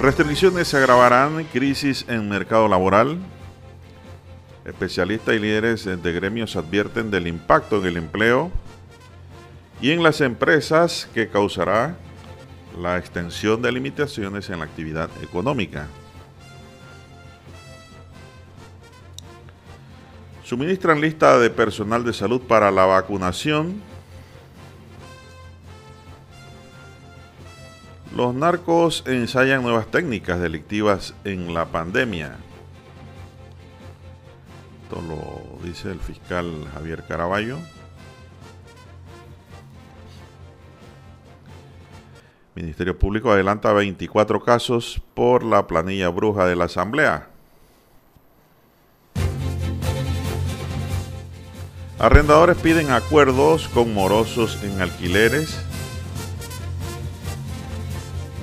Restricciones se agravarán, crisis en mercado laboral. Especialistas y líderes de gremios advierten del impacto en el empleo y en las empresas que causará la extensión de limitaciones en la actividad económica. Suministran lista de personal de salud para la vacunación. Los narcos ensayan nuevas técnicas delictivas en la pandemia. Esto lo dice el fiscal Javier Caraballo. Ministerio Público adelanta 24 casos por la planilla bruja de la Asamblea. Arrendadores piden acuerdos con morosos en alquileres.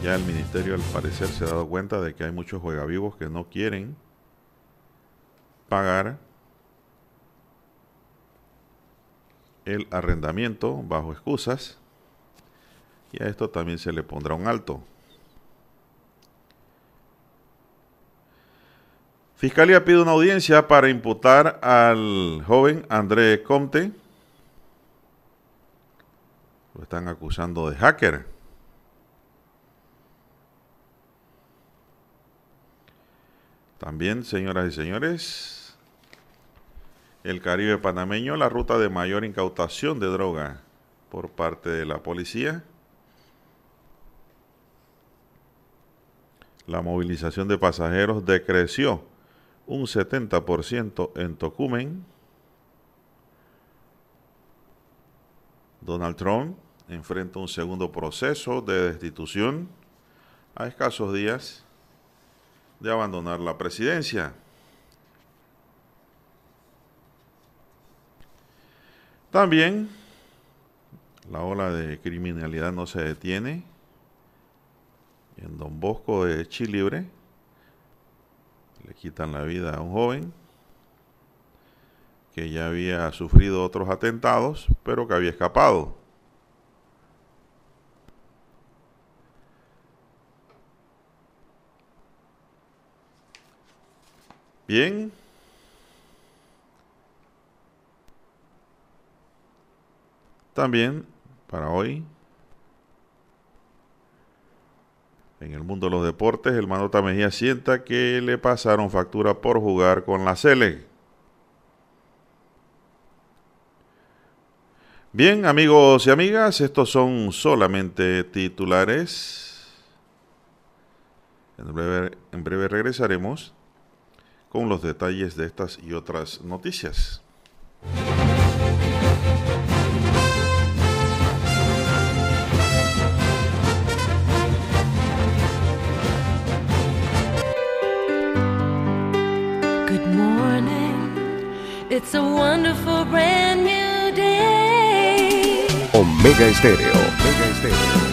Ya el ministerio al parecer se ha dado cuenta de que hay muchos juegavivos que no quieren pagar el arrendamiento bajo excusas y a esto también se le pondrá un alto. Fiscalía pide una audiencia para imputar al joven André Comte. Lo están acusando de hacker. También, señoras y señores, el Caribe panameño, la ruta de mayor incautación de droga por parte de la policía. La movilización de pasajeros decreció un 70% en Tocumen. Donald Trump enfrenta un segundo proceso de destitución a escasos días de abandonar la presidencia. También la ola de criminalidad no se detiene. En Don Bosco de Chilibre le quitan la vida a un joven que ya había sufrido otros atentados, pero que había escapado. Bien. También para hoy En el mundo de los deportes, el Manota Mejía sienta que le pasaron factura por jugar con la Sele. Bien, amigos y amigas, estos son solamente titulares. En breve, en breve regresaremos con los detalles de estas y otras noticias. It's a wonderful brand new day. Omega Estéreo. Omega Estéreo.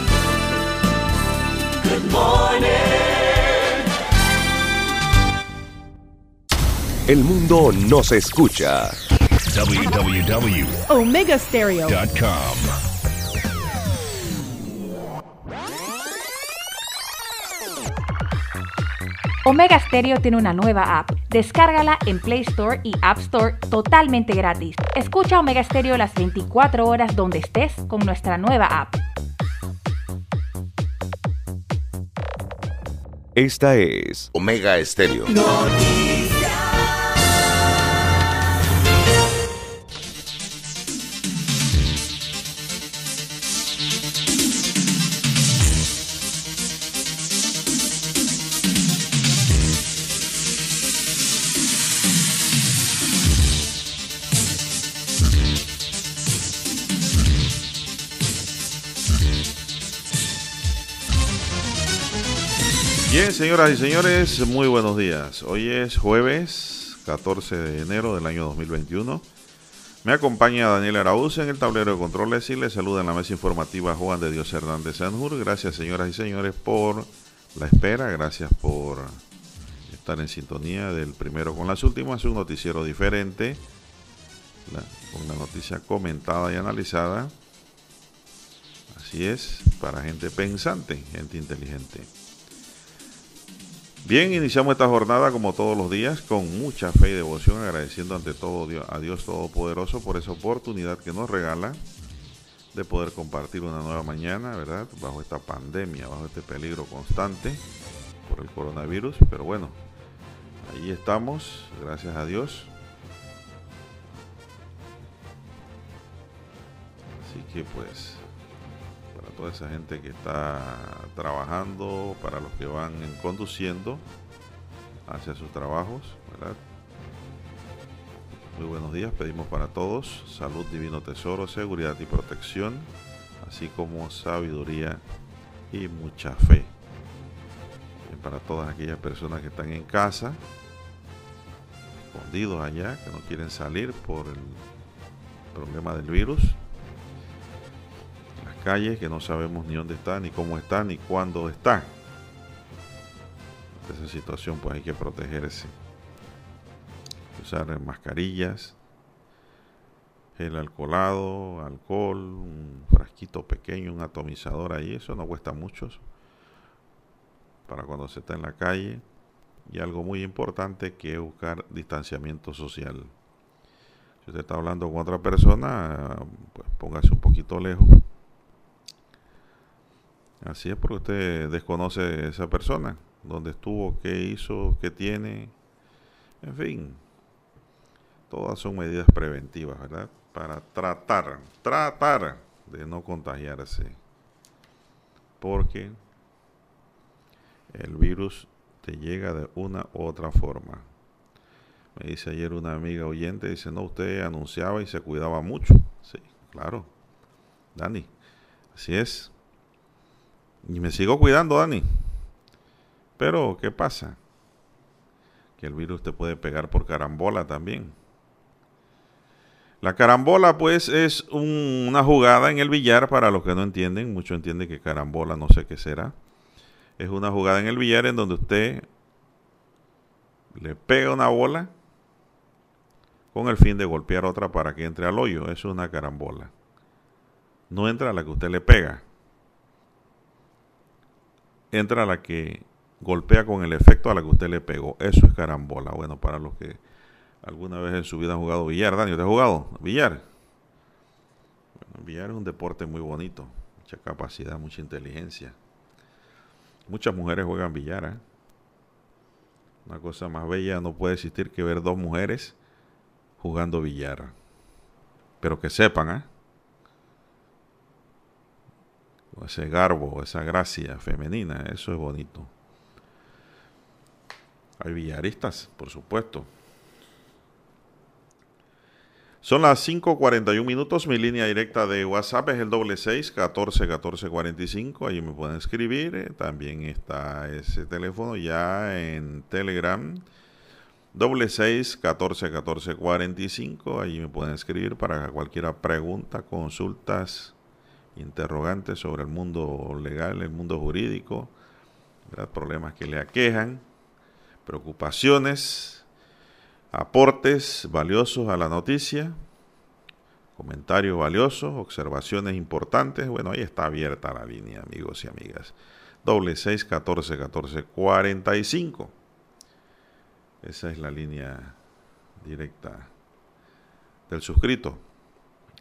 El mundo nos escucha. www.omegastereo.com Omega Stereo tiene una nueva app. Descárgala en Play Store y App Store totalmente gratis. Escucha Omega Stereo las 24 horas donde estés con nuestra nueva app. Esta es Omega Stereo. Bien, señoras y señores, muy buenos días. Hoy es jueves 14 de enero del año 2021. Me acompaña Daniel Araúz en el tablero de controles y le saluda en la mesa informativa Juan de Dios Hernández Sanjur. Gracias, señoras y señores, por la espera. Gracias por estar en sintonía del primero con las últimas. Un noticiero diferente, con la noticia comentada y analizada. Así es, para gente pensante, gente inteligente. Bien, iniciamos esta jornada como todos los días con mucha fe y devoción, agradeciendo ante todo a Dios Todopoderoso por esa oportunidad que nos regala de poder compartir una nueva mañana, ¿verdad? Bajo esta pandemia, bajo este peligro constante por el coronavirus, pero bueno, ahí estamos, gracias a Dios. Así que pues toda esa gente que está trabajando, para los que van conduciendo hacia sus trabajos. Muy buenos días, pedimos para todos salud, divino tesoro, seguridad y protección, así como sabiduría y mucha fe. para todas aquellas personas que están en casa, escondidos allá, que no quieren salir por el problema del virus, calles que no sabemos ni dónde está, ni cómo está, ni cuándo está. esa situación pues hay que protegerse. Usar mascarillas, el alcoholado, alcohol, un frasquito pequeño, un atomizador ahí, eso no cuesta mucho para cuando se está en la calle. Y algo muy importante que es buscar distanciamiento social. Si usted está hablando con otra persona, pues póngase un poquito lejos Así es porque usted desconoce esa persona, dónde estuvo, qué hizo, qué tiene, en fin. Todas son medidas preventivas, ¿verdad? Para tratar, tratar de no contagiarse. Porque el virus te llega de una u otra forma. Me dice ayer una amiga oyente, dice, no, usted anunciaba y se cuidaba mucho. Sí, claro. Dani, así es. Y me sigo cuidando, Dani. Pero, ¿qué pasa? Que el virus te puede pegar por carambola también. La carambola, pues, es una jugada en el billar, para los que no entienden. Muchos entienden que carambola, no sé qué será. Es una jugada en el billar en donde usted le pega una bola con el fin de golpear otra para que entre al hoyo. Es una carambola. No entra la que usted le pega entra la que golpea con el efecto a la que usted le pegó. Eso es carambola. Bueno, para los que alguna vez en su vida han jugado billar. Dani, ¿usted ha jugado billar? Bueno, billar es un deporte muy bonito. Mucha capacidad, mucha inteligencia. Muchas mujeres juegan billar. ¿eh? Una cosa más bella no puede existir que ver dos mujeres jugando billar. Pero que sepan, ¿eh? Ese garbo, esa gracia femenina, eso es bonito. Hay villaristas, por supuesto. Son las 5.41 minutos. Mi línea directa de WhatsApp es el doble seis catorce catorce cuarenta y cinco. Allí me pueden escribir. Eh, también está ese teléfono ya en Telegram. Doble seis catorce catorce cuarenta y cinco. Allí me pueden escribir para cualquier pregunta, consultas interrogantes sobre el mundo legal, el mundo jurídico, problemas que le aquejan, preocupaciones, aportes valiosos a la noticia, comentarios valiosos, observaciones importantes. Bueno, ahí está abierta la línea, amigos y amigas. Doble seis catorce catorce cuarenta y cinco. Esa es la línea directa del suscrito.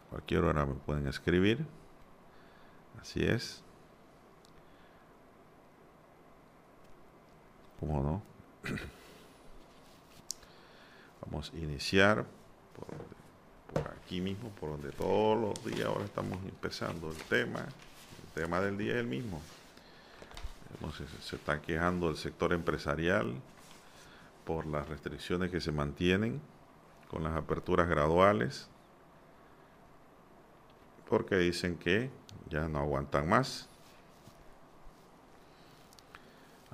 Cualquier hora me pueden escribir. Así es. ¿Cómo no? Vamos a iniciar por, aquí mismo, por donde todos los días ahora estamos empezando el tema. El tema del día es el mismo. Se está quejando el sector empresarial por las restricciones que se mantienen con las aperturas graduales, porque dicen que ya no aguantan más.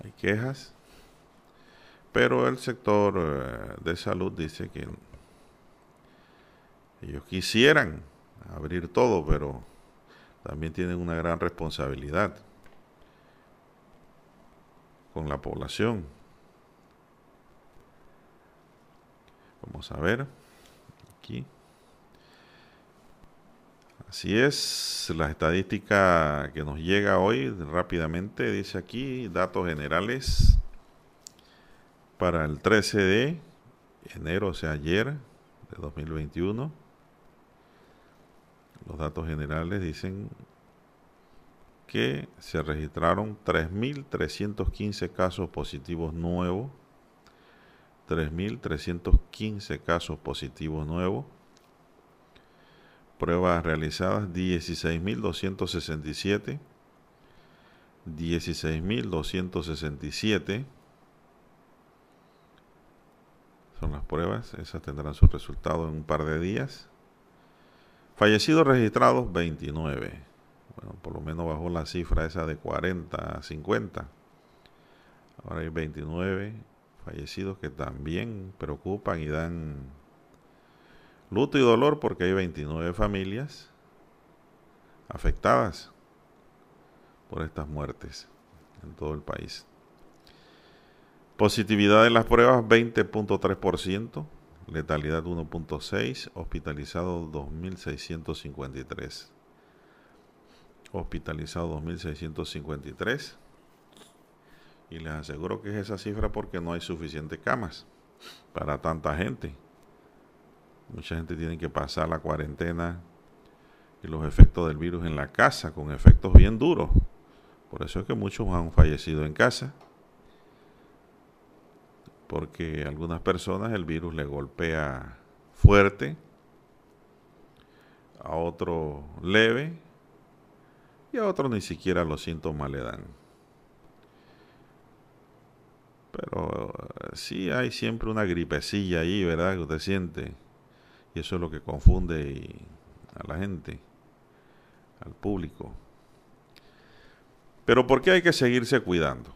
Hay quejas, pero el sector eh, de salud dice que ellos quisieran abrir todo, pero también tienen una gran responsabilidad con la población. Vamos a ver aquí. Así es, la estadística que nos llega hoy rápidamente dice aquí, datos generales. para el 13 de enero, o sea, ayer de 2021. Los datos generales dicen que se registraron 3.315 casos positivos nuevos. 3.315 casos positivos nuevos. Pruebas realizadas 16.267. 16.267 son las pruebas. Esas tendrán su resultado en un par de días. Fallecidos registrados 29. Bueno, por lo menos bajó la cifra esa de 40 a 50. Ahora hay 29 fallecidos que también preocupan y dan luto y dolor porque hay 29 familias afectadas por estas muertes en todo el país. Positividad de las pruebas 20.3%, letalidad 1.6, hospitalizado 2.653. Hospitalizado 2.653. Y les aseguro que es esa cifra porque no hay suficientes camas para tanta gente. Mucha gente tiene que pasar la cuarentena y los efectos del virus en la casa, con efectos bien duros. Por eso es que muchos han fallecido en casa porque a algunas personas el virus le golpea fuerte, a otro leve y a otros ni siquiera los síntomas le dan. Pero eh, sí hay siempre una gripecilla ahí, ¿verdad? Que usted siente. Y eso es lo que confunde a la gente, al público. Pero ¿por qué hay que seguirse cuidando?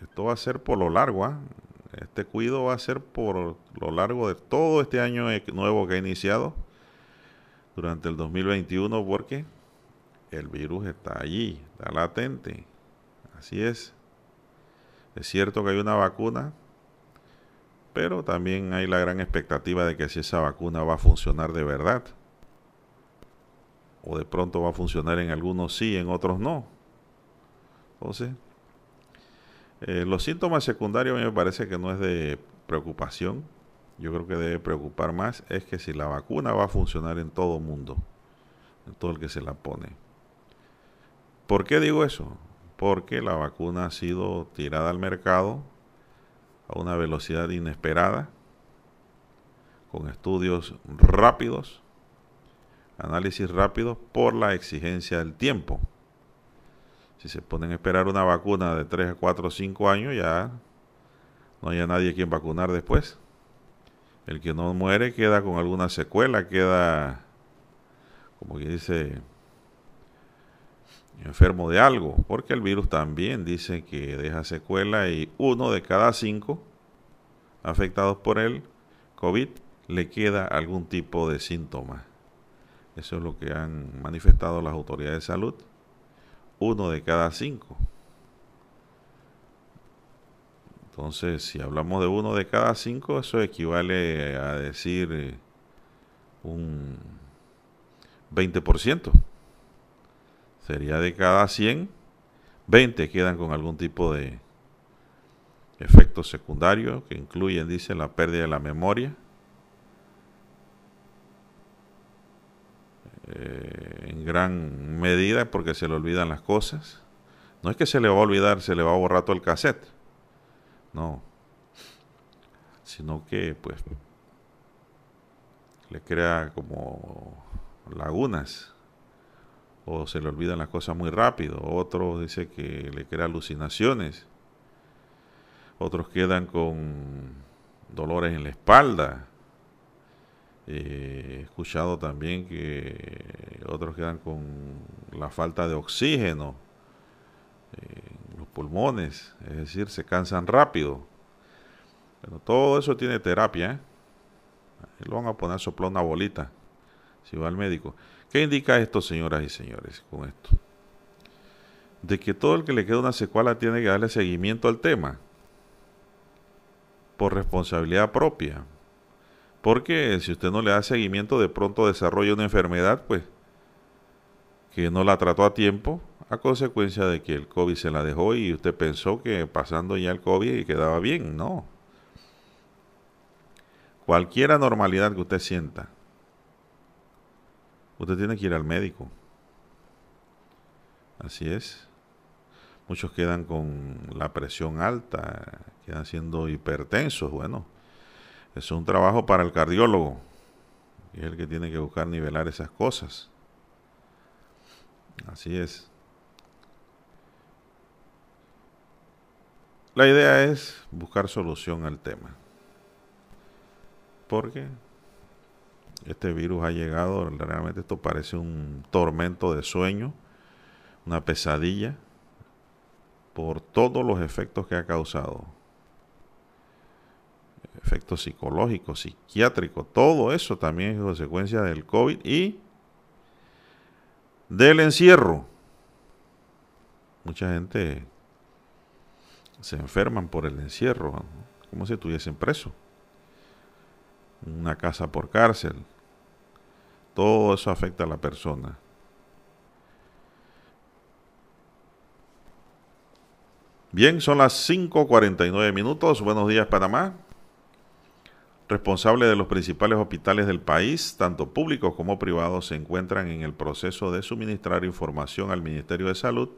Esto va a ser por lo largo, ¿ah? Este cuido va a ser por lo largo de todo este año e-, nuevo que ha iniciado durante el 2021 porque el virus está allí, está latente. Así es. Es cierto que hay una vacuna, pero también hay la gran expectativa de que si esa vacuna va a funcionar de verdad, o de pronto va a funcionar en algunos sí, en otros no. Entonces, eh, los síntomas secundarios a mí me parece que no es de preocupación. Yo creo que debe preocupar más es que si la vacuna va a funcionar en todo mundo, en todo el que se la pone. ¿Por qué digo eso? Porque la vacuna ha sido tirada al mercado a una velocidad inesperada, con estudios rápidos, análisis rápidos por la exigencia del tiempo. Si se ponen a esperar una vacuna de 3 a 4 o 5 años, ya no haya nadie quien vacunar después. El que no muere queda con alguna secuela, queda, como que dice, enfermo de algo, porque el virus también dice que deja secuela y uno de cada cinco afectados por el COVID le queda algún tipo de síntoma. Eso es lo que han manifestado las autoridades de salud uno de cada cinco. Entonces, si hablamos de uno de cada cinco, eso equivale a decir eh, un 20%. Sería de cada 100, 20 quedan con algún tipo de efecto secundario que incluyen, dice, la pérdida de la memoria, Eh, en gran medida porque se le olvidan las cosas. No es que se le va a olvidar, se le va a borrar todo el cassette. No. Sino que, pues, le crea como lagunas. O se le olvidan las cosas muy rápido. Otro dice que le crea alucinaciones. Otros quedan con dolores en la espalda he escuchado también que otros quedan con la falta de oxígeno en los pulmones, es decir, se cansan rápido. Pero todo eso tiene terapia. ¿eh? Lo van a poner a soplar una bolita si va al médico. ¿Qué indica esto, señoras y señores, con esto? De que todo el que le queda una secuela tiene que darle seguimiento al tema por responsabilidad propia porque si usted no le da seguimiento, de pronto desarrolla una enfermedad, pues, que no la trató a tiempo, a consecuencia de que el COVID se la dejó y usted pensó que pasando ya el COVID quedaba bien. No. Cualquier anormalidad que usted sienta, usted tiene que ir al médico. Así es. Muchos quedan con la presión alta, quedan siendo hipertensos. Bueno, es un trabajo para el cardiólogo, y es el que tiene que buscar nivelar esas cosas. Así es. La idea es buscar solución al tema. Porque este virus ha llegado, realmente esto parece un tormento de sueño, una pesadilla, por todos los efectos que ha causado. Efectos psicológicos, psiquiátricos, todo eso también es consecuencia del COVID y del encierro. Mucha gente se enferman por el encierro, como si estuviesen presos. Una casa por cárcel. Todo eso afecta a la persona. Bien, son las 5.49 minutos. Buenos días, Panamá responsables de los principales hospitales del país, tanto públicos como privados, se encuentran en el proceso de suministrar información al Ministerio de Salud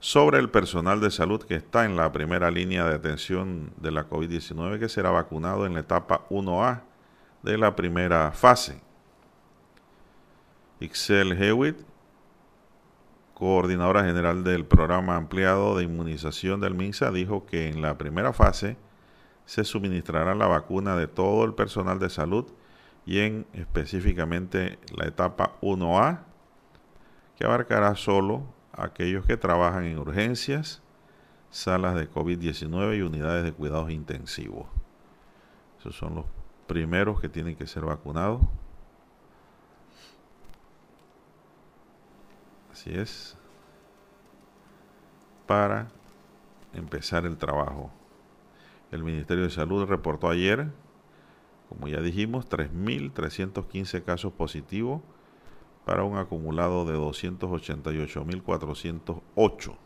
sobre el personal de salud que está en la primera línea de atención de la COVID-19 que será vacunado en la etapa 1A de la primera fase. Ixel Hewitt, coordinadora general del programa ampliado de inmunización del MINSA, dijo que en la primera fase se suministrará la vacuna de todo el personal de salud y en específicamente la etapa 1A, que abarcará solo aquellos que trabajan en urgencias, salas de COVID-19 y unidades de cuidados intensivos. Esos son los primeros que tienen que ser vacunados. Así es. Para empezar el trabajo. El Ministerio de Salud reportó ayer, como ya dijimos, 3.315 casos positivos para un acumulado de 288.408.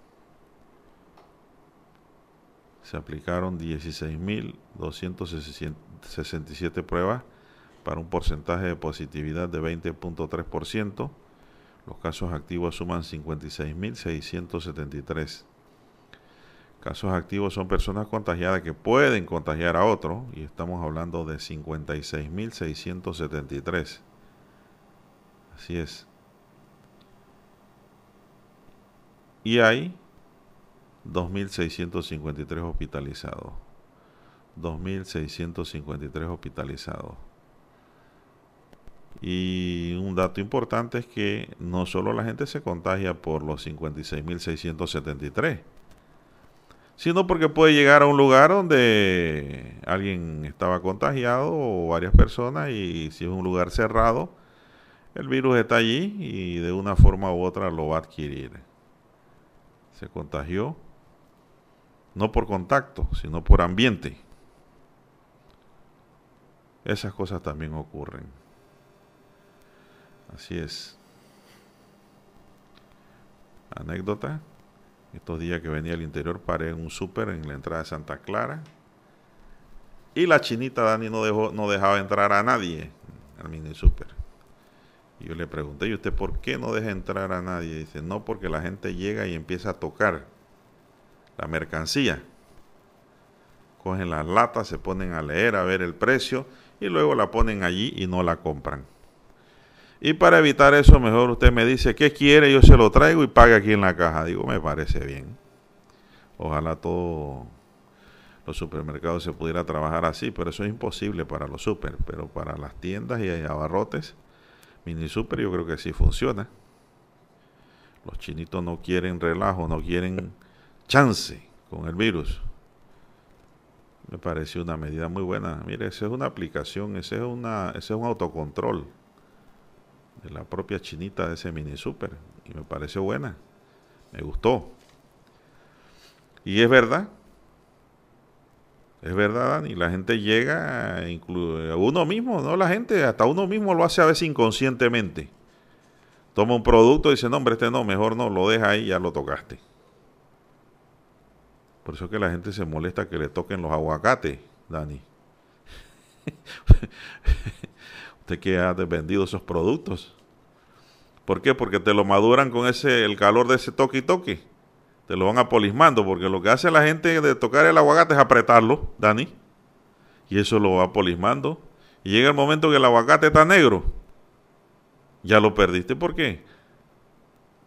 Se aplicaron 16.267 pruebas para un porcentaje de positividad de 20.3%. Los casos activos suman 56.673 Casos activos son personas contagiadas que pueden contagiar a otro y estamos hablando de 56.673. Así es. Y hay 2.653 hospitalizados. 2.653 hospitalizados. Y un dato importante es que no solo la gente se contagia por los 56.673 sino porque puede llegar a un lugar donde alguien estaba contagiado o varias personas y si es un lugar cerrado, el virus está allí y de una forma u otra lo va a adquirir. Se contagió no por contacto, sino por ambiente. Esas cosas también ocurren. Así es. Anécdota. Estos días que venía al interior paré en un súper en la entrada de Santa Clara. Y la chinita Dani no, dejó, no dejaba entrar a nadie al mini súper. Y yo le pregunté, ¿y usted por qué no deja entrar a nadie? dice, no, porque la gente llega y empieza a tocar la mercancía. Cogen las latas, se ponen a leer, a ver el precio y luego la ponen allí y no la compran. Y para evitar eso, mejor usted me dice qué quiere, yo se lo traigo y paga aquí en la caja. Digo, me parece bien. Ojalá todos los supermercados se pudiera trabajar así, pero eso es imposible para los super. Pero para las tiendas y abarrotes, mini super, yo creo que sí funciona. Los chinitos no quieren relajo, no quieren chance con el virus. Me pareció una medida muy buena. Mire, esa es una aplicación, ese es, una, ese es un autocontrol de la propia chinita de ese mini super y me pareció buena, me gustó. Y es verdad, es verdad, Dani, la gente llega, a uno mismo, no la gente, hasta uno mismo lo hace a veces inconscientemente. toma un producto y dice, no, hombre, este no, mejor no, lo deja ahí, ya lo tocaste. Por eso es que la gente se molesta que le toquen los aguacates, Dani. Usted que ha vendido esos productos. ¿Por qué? Porque te lo maduran con ese el calor de ese toque y toque. Te lo van apolismando, porque lo que hace la gente de tocar el aguacate es apretarlo, Dani. Y eso lo va apolismando. Y llega el momento que el aguacate está negro. Ya lo perdiste. ¿Por qué?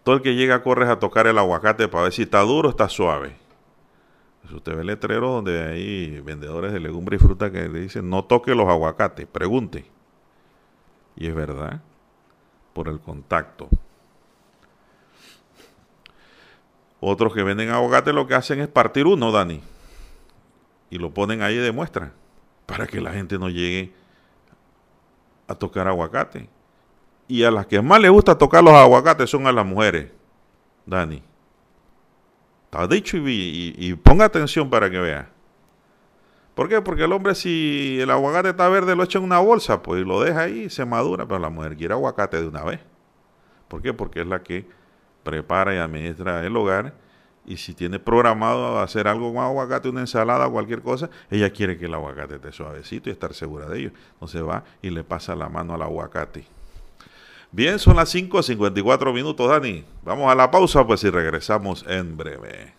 Todo el que llega corres a tocar el aguacate para ver si está duro o está suave. Pues usted ve el letrero donde hay vendedores de legumbre y fruta que le dicen no toque los aguacates, pregunte. Y es verdad por el contacto. Otros que venden aguacate lo que hacen es partir uno, Dani. Y lo ponen ahí de muestra. Para que la gente no llegue a tocar aguacate. Y a las que más les gusta tocar los aguacates son a las mujeres, Dani. Está dicho y, y ponga atención para que vea. ¿Por qué? Porque el hombre si el aguacate está verde lo echa en una bolsa, pues lo deja ahí y se madura, pero la mujer quiere aguacate de una vez. ¿Por qué? Porque es la que prepara y administra el hogar y si tiene programado hacer algo con aguacate, una ensalada o cualquier cosa, ella quiere que el aguacate esté suavecito y estar segura de ello. Entonces va y le pasa la mano al aguacate. Bien, son las 5.54 minutos, Dani. Vamos a la pausa, pues y regresamos en breve.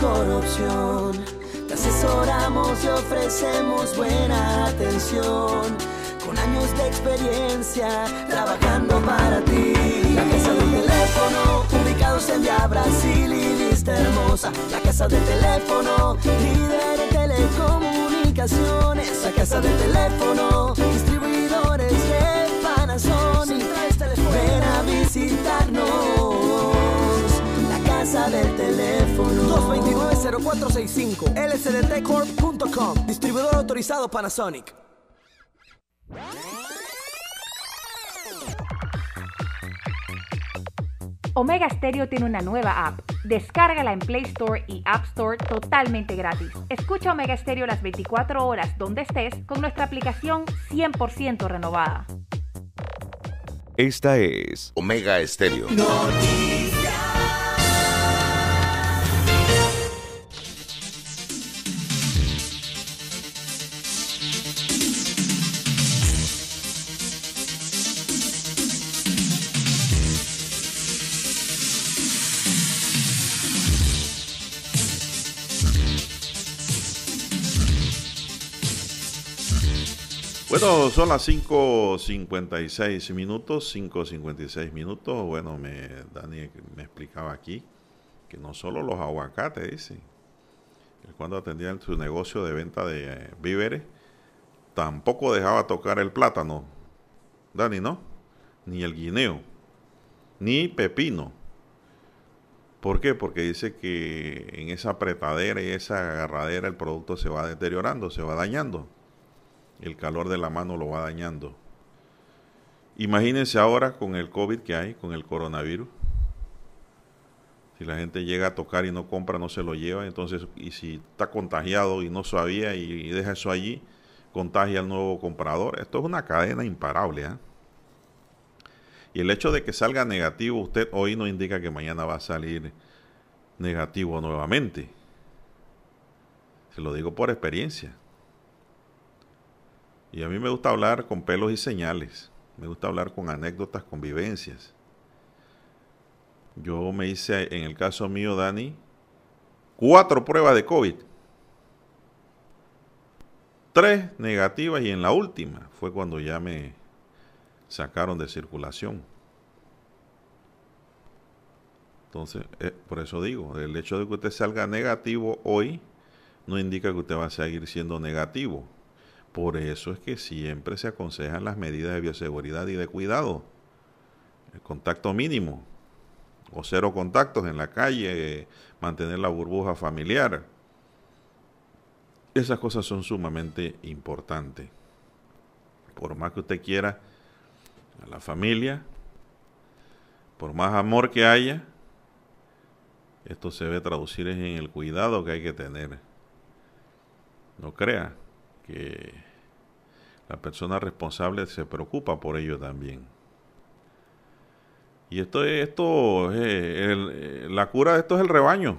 mejor opción. Te asesoramos y ofrecemos buena atención. Con años de experiencia trabajando para ti. La casa del teléfono, ubicados en Via Brasil y lista hermosa. La casa del teléfono, líder en telecomunicaciones. La casa del teléfono, distribuidores de Panasonic. Ven a visitarnos. Casa del teléfono. 229-0465 lsdtcorp.com Distribuidor autorizado Panasonic. Omega Stereo tiene una nueva app. Descárgala en Play Store y App Store totalmente gratis. Escucha Omega Stereo las 24 horas donde estés con nuestra aplicación 100% renovada. Esta es Omega Estéreo. Bueno, son las 5.56 minutos, 5.56 minutos. Bueno, me, Dani me explicaba aquí que no solo los aguacates, dice, cuando atendía en su negocio de venta de eh, víveres, tampoco dejaba tocar el plátano, Dani, ¿no? Ni el guineo, ni pepino. ¿Por qué? Porque dice que en esa apretadera y esa agarradera el producto se va deteriorando, se va dañando. El calor de la mano lo va dañando. Imagínense ahora con el COVID que hay, con el coronavirus. Si la gente llega a tocar y no compra, no se lo lleva. Entonces, y si está contagiado y no sabía y, y deja eso allí, contagia al nuevo comprador. Esto es una cadena imparable. ¿ah? Y el hecho de que salga negativo usted hoy no indica que mañana va a salir negativo nuevamente. Se lo digo por experiencia. Y a mí me gusta hablar con pelos y señales. Me gusta hablar con anécdotas, con vivencias. Yo me hice, en el caso mío, Dani, cuatro pruebas de COVID. Tres negativas y en la última fue cuando ya me sacaron de circulación. Entonces, eh, por eso digo, el hecho de que usted salga negativo hoy no indica que usted va a seguir siendo negativo Por eso es que siempre se aconsejan las medidas de bioseguridad y de cuidado. El contacto mínimo o cero contactos en la calle, mantener la burbuja familiar. Esas cosas son sumamente importantes. Por más que usted quiera a la familia, por más amor que haya, esto se debe traducir en el cuidado que hay que tener. No crea que la persona responsable se preocupa por ello también. Y esto, esto la cura de esto es el rebaño.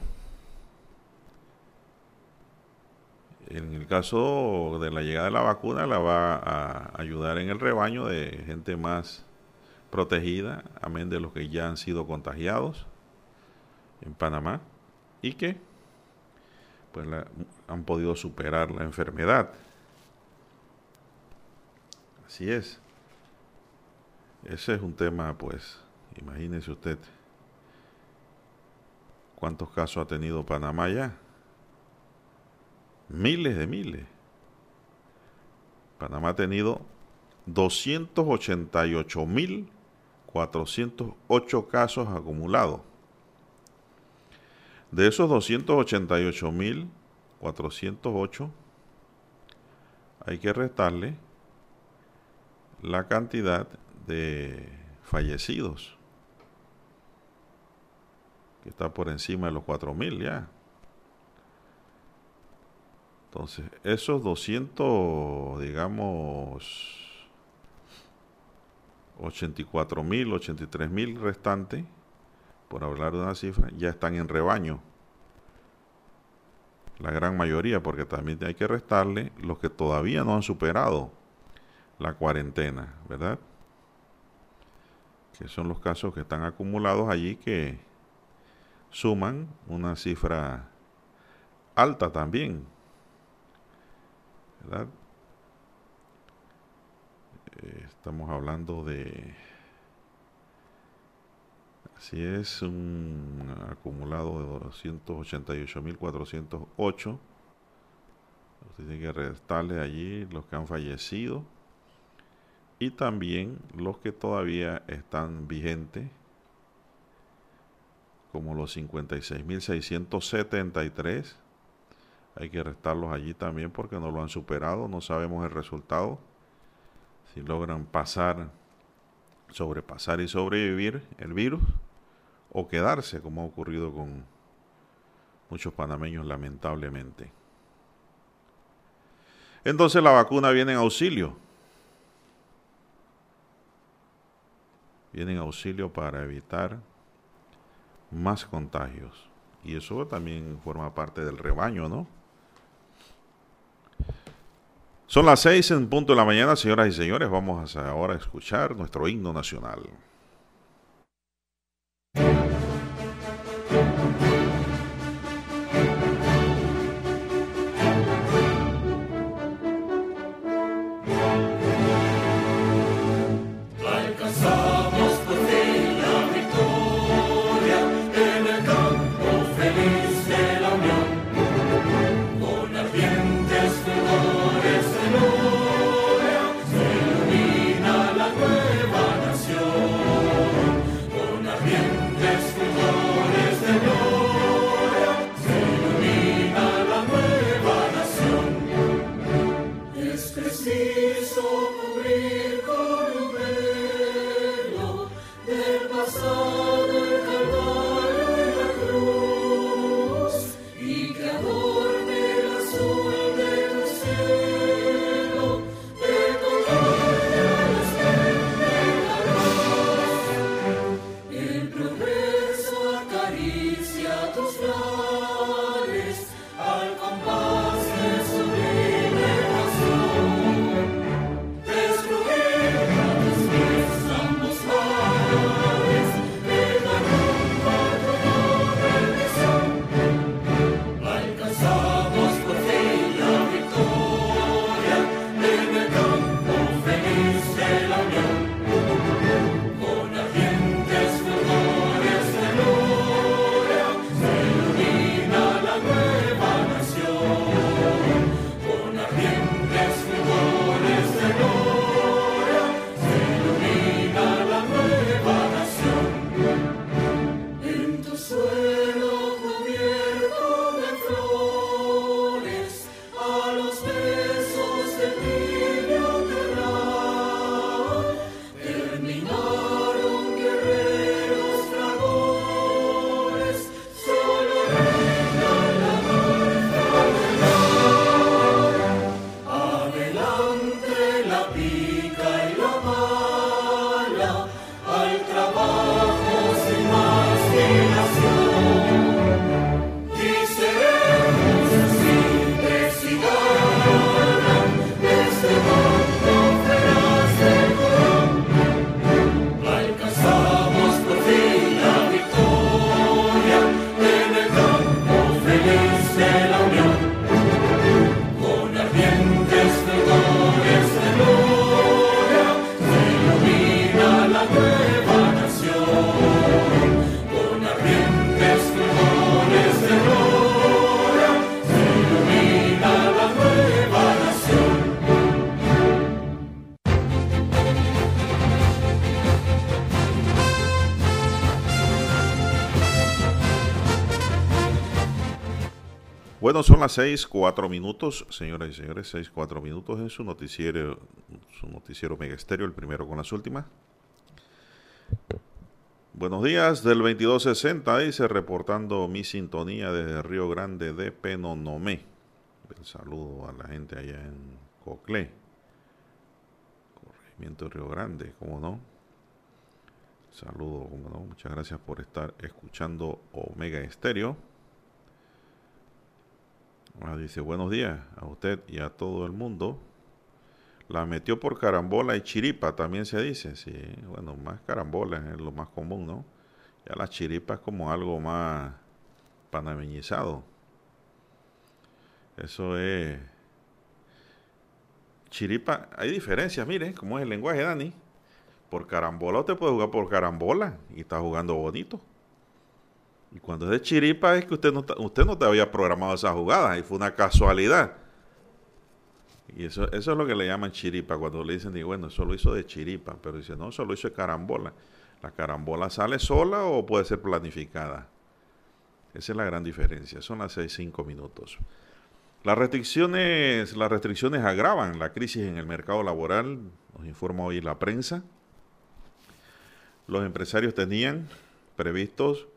En el caso de la llegada de la vacuna, la va a ayudar en el rebaño de gente más protegida, amén de los que ya han sido contagiados en Panamá y que pues han podido superar la enfermedad. Así es. Ese es un tema, pues, imagínese usted cuántos casos ha tenido Panamá ya. Miles de miles. Panamá ha tenido 288.408 casos acumulados. De esos 288.408, hay que restarle la cantidad de fallecidos, que está por encima de los 4.000 ya. Entonces, esos 200, digamos, 84.000, 83.000 restantes, por hablar de una cifra, ya están en rebaño. La gran mayoría, porque también hay que restarle los que todavía no han superado la cuarentena, ¿verdad? Que son los casos que están acumulados allí que suman una cifra alta también, ¿verdad? Eh, estamos hablando de Así es, un acumulado de 288.408. Usted tiene que restarle allí los que han fallecido y también los que todavía están vigentes, como los 56.673. Hay que restarlos allí también porque no lo han superado, no sabemos el resultado. Si logran pasar, sobrepasar y sobrevivir el virus o quedarse, como ha ocurrido con muchos panameños lamentablemente. Entonces la vacuna viene en auxilio. Viene en auxilio para evitar más contagios. Y eso también forma parte del rebaño, ¿no? Son las seis en punto de la mañana, señoras y señores. Vamos ahora a escuchar nuestro himno nacional. Son las seis, cuatro minutos, señoras y señores, seis, cuatro minutos en su noticiero, su noticiero Mega Estéreo, el primero con las últimas. Buenos días del 2260, dice reportando mi sintonía desde Río Grande de Penonomé. El saludo a la gente allá en Coclé, corregimiento de Río Grande, como no. Saludo, como no. Muchas gracias por estar escuchando Omega Estéreo. Ah, dice, buenos días a usted y a todo el mundo. La metió por carambola y chiripa, también se dice. Sí, bueno, más carambola es lo más común, ¿no? Ya la chiripa es como algo más panameñizado. Eso es... Chiripa, hay diferencias, mire, como es el lenguaje, Dani. Por carambola usted puede jugar por carambola y está jugando bonito. Y cuando es de chiripa es que usted no, usted no te había programado esa jugada y fue una casualidad. Y eso, eso es lo que le llaman chiripa, cuando le dicen, bueno, eso lo hizo de chiripa, pero dice, no, eso lo hizo de carambola. ¿La carambola sale sola o puede ser planificada? Esa es la gran diferencia. Son las 6, 5 minutos. Las restricciones, las restricciones agravan la crisis en el mercado laboral, nos informa hoy la prensa. Los empresarios tenían previstos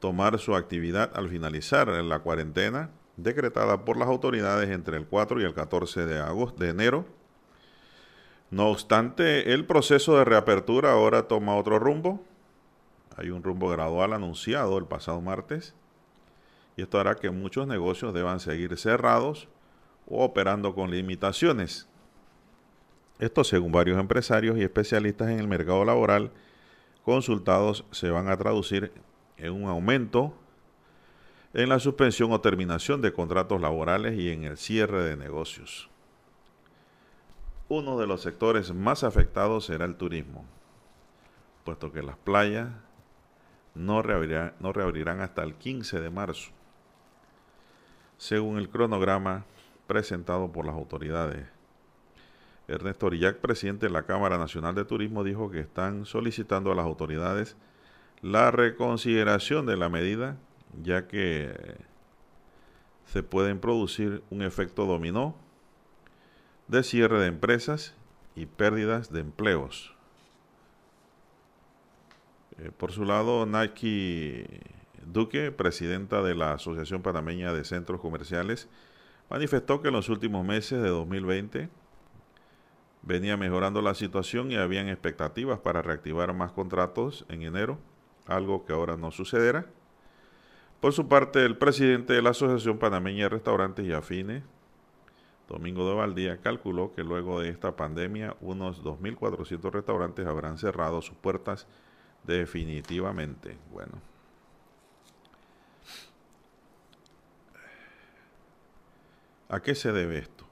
tomar su actividad al finalizar la cuarentena decretada por las autoridades entre el 4 y el 14 de agosto de enero. No obstante, el proceso de reapertura ahora toma otro rumbo. Hay un rumbo gradual anunciado el pasado martes y esto hará que muchos negocios deban seguir cerrados o operando con limitaciones. Esto según varios empresarios y especialistas en el mercado laboral consultados se van a traducir en un aumento en la suspensión o terminación de contratos laborales y en el cierre de negocios. Uno de los sectores más afectados será el turismo, puesto que las playas no reabrirán, hasta el 15 de marzo, según el cronograma presentado por las autoridades. Ernesto Orillac, presidente de la Cámara Nacional de Turismo, dijo que están solicitando a las autoridades la reconsideración de la medida, ya que se pueden producir un efecto dominó de cierre de empresas y pérdidas de empleos. Eh, por su lado, Nike Duque, presidenta de la Asociación Panameña de Centros Comerciales, manifestó que en los últimos meses de 2020 venía mejorando la situación y habían expectativas para reactivar más contratos en enero algo que ahora no sucederá. Por su parte, el presidente de la Asociación Panameña de Restaurantes y Afines, Domingo de Valdía, calculó que luego de esta pandemia unos 2.400 restaurantes habrán cerrado sus puertas definitivamente. Bueno. ¿A qué se debe esto?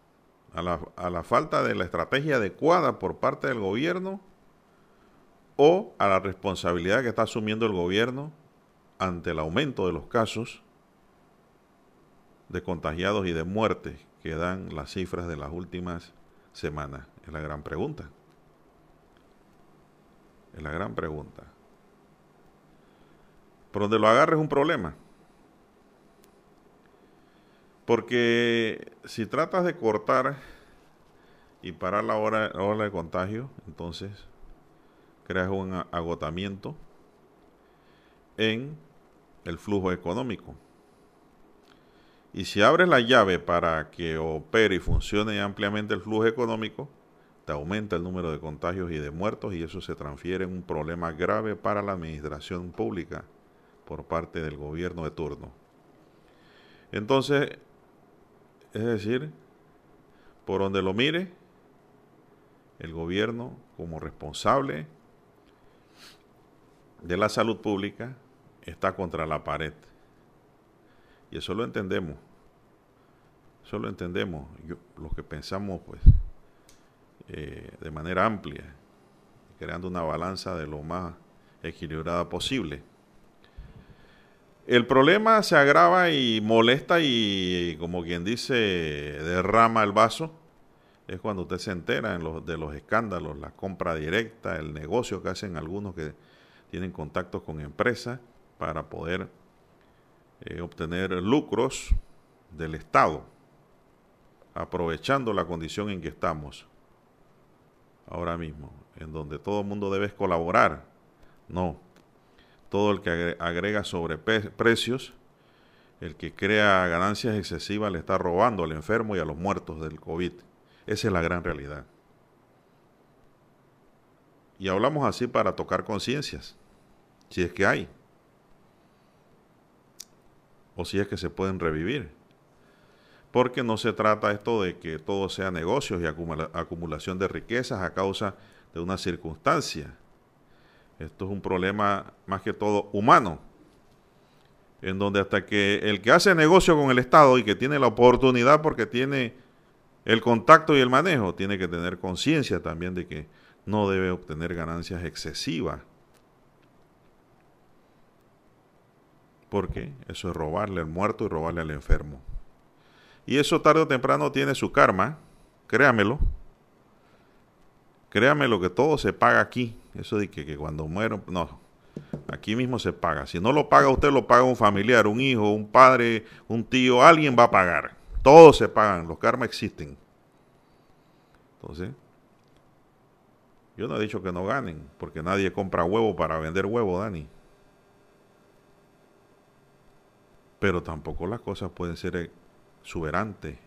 ¿A la, a la falta de la estrategia adecuada por parte del gobierno? O a la responsabilidad que está asumiendo el gobierno ante el aumento de los casos de contagiados y de muertes que dan las cifras de las últimas semanas? Es la gran pregunta. Es la gran pregunta. Por donde lo agarre es un problema. Porque si tratas de cortar y parar la hora, la ola de contagio, entonces creas un agotamiento en el flujo económico. Y si abres la llave para que opere y funcione ampliamente el flujo económico, te aumenta el número de contagios y de muertos y eso se transfiere en un problema grave para la administración pública por parte del gobierno de turno. Entonces, es decir, por donde lo mire, el gobierno como responsable de la salud pública está contra la pared. Y eso lo entendemos. Eso lo entendemos. Los que pensamos, pues, eh, de manera amplia, creando una balanza de lo más equilibrada posible. El problema se agrava y molesta y, como quien dice, derrama el vaso. Es cuando usted se entera en de los escándalos, la compra directa, el negocio que hacen algunos que tienen contactos con empresas para poder eh, obtener lucros del Estado, aprovechando la condición en que estamos ahora mismo, en donde todo el mundo debe colaborar. No, todo el que agrega sobre precios, el que crea ganancias excesivas le está robando al enfermo y a los muertos del COVID. Esa es la gran realidad. Y hablamos así para tocar conciencias, si es que hay, o si es que se pueden revivir. Porque no se trata esto de que todo sea negocios y acumulación de riquezas a causa de una circunstancia. Esto es un problema más que todo humano, en donde hasta que el que hace negocio con el Estado y que tiene la oportunidad porque tiene el contacto y el manejo, tiene que tener conciencia también de que no debe obtener ganancias excesivas. Porque eso es robarle al muerto y robarle al enfermo. Y eso tarde o temprano tiene su karma, créamelo. Créamelo que todo se paga aquí. Eso de que, cuando muero, no, aquí mismo se paga. Si no lo paga usted, lo paga un familiar, un hijo, un padre, un tío, alguien va a pagar. Todos se pagan, los karmas existen. Entonces, yo no he dicho que no ganen, porque nadie compra huevo para vender huevo, Dani. Pero tampoco las cosas pueden ser exuberantes,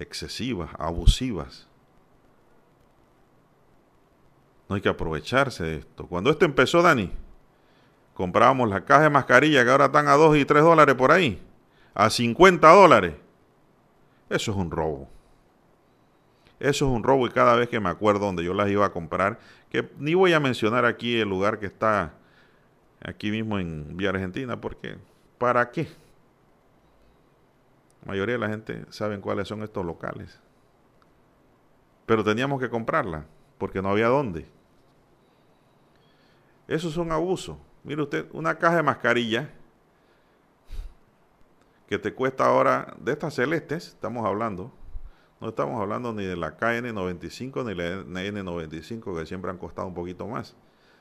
excesivas, abusivas. No hay que aprovecharse de esto. Cuando esto empezó, Dani, comprábamos las cajas de mascarilla que ahora están a 2 y 3 dólares por ahí, a 50 dólares. Eso es un robo. Eso es un robo y cada vez que me acuerdo donde yo las iba a comprar, que ni voy a mencionar aquí el lugar que está aquí mismo en Vía Argentina, porque ¿para qué? La mayoría de la gente sabe cuáles son estos locales. Pero teníamos que comprarla, porque no había dónde. Eso es un abuso. Mire usted, una caja de mascarilla que te cuesta ahora, de estas celestes, estamos hablando, no estamos hablando ni de la KN95 ni la N95 que siempre han costado un poquito más,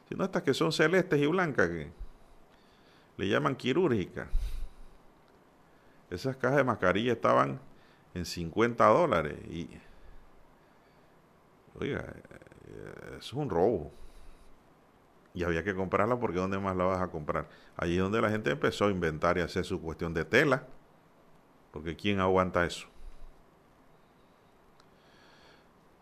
sino estas que son celestes y blancas que le llaman quirúrgica. Esas cajas de mascarilla estaban en 50 dólares y oiga, es un robo. Y había que comprarla porque ¿dónde más la vas a comprar? Allí es donde la gente empezó a inventar y hacer su cuestión de tela. Porque ¿quién aguanta eso?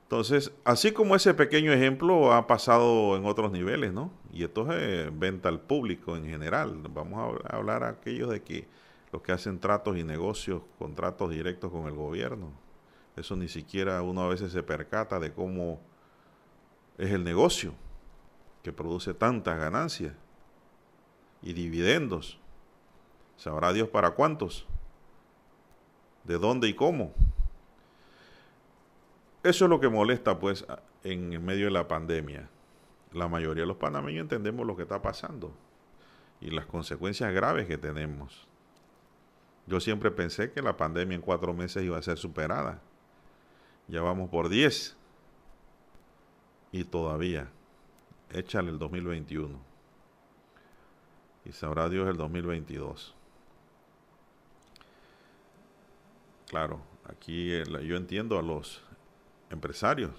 Entonces, así como ese pequeño ejemplo ha pasado en otros niveles, ¿no? Y esto es venta al público en general. Vamos a hablar a aquellos de que los que hacen tratos y negocios, contratos directos con el gobierno. Eso ni siquiera uno a veces se percata de cómo es el negocio que produce tantas ganancias y dividendos. Sabrá Dios para cuántos, de dónde y cómo. Eso es lo que molesta, pues, en medio de la pandemia. La mayoría de los panameños entendemos lo que está pasando y las consecuencias graves que tenemos. Yo siempre pensé que la pandemia en cuatro meses iba a ser superada. Ya vamos por diez. Y todavía. Échale el 2021. Y sabrá Dios el 2022. Claro, aquí yo entiendo a los empresarios.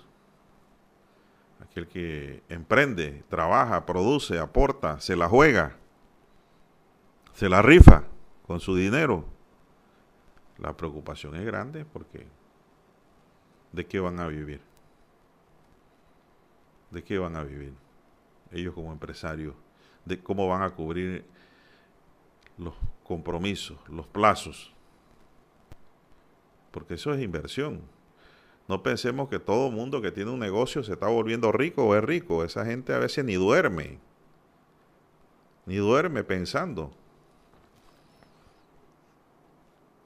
Aquel que emprende, trabaja, produce, aporta, se la juega, se la rifa con su dinero. La preocupación es grande porque ¿de qué van a vivir? ¿De qué van a vivir? Ellos como empresarios, de cómo van a cubrir los compromisos, los plazos. Porque eso es inversión. No pensemos que todo mundo que tiene un negocio se está volviendo rico o es rico. Esa gente a veces ni duerme. Ni duerme pensando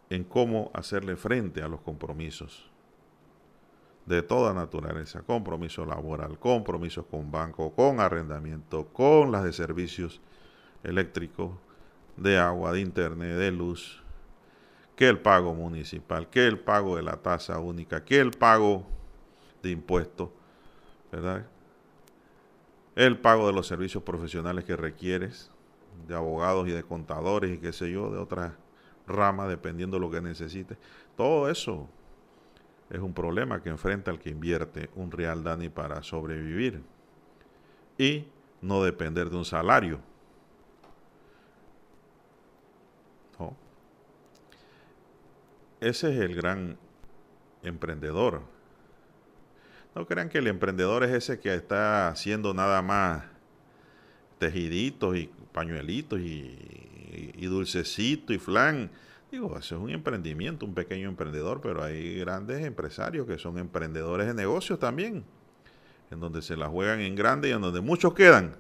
en cómo hacerle frente a los compromisos de toda naturaleza. Compromiso laboral, compromisos con banco, con arrendamiento, con las de servicios eléctricos, de agua, de internet, de luz, que el pago municipal, que el pago de la tasa única, que el pago de impuestos, ¿verdad? El pago de los servicios profesionales que requieres, de abogados y de contadores y qué sé yo, de otras rama dependiendo de lo que necesite. Todo eso es un problema que enfrenta el que invierte un real Dani para sobrevivir y no depender de un salario. Ese es el gran emprendedor. No crean que el emprendedor es ese que está haciendo nada más tejiditos y pañuelitos y, y, dulcecitos y flan. Digo, eso es un emprendimiento, un pequeño emprendedor, pero hay grandes empresarios que son emprendedores de negocios también, en donde se la juegan en grande y en donde muchos quedan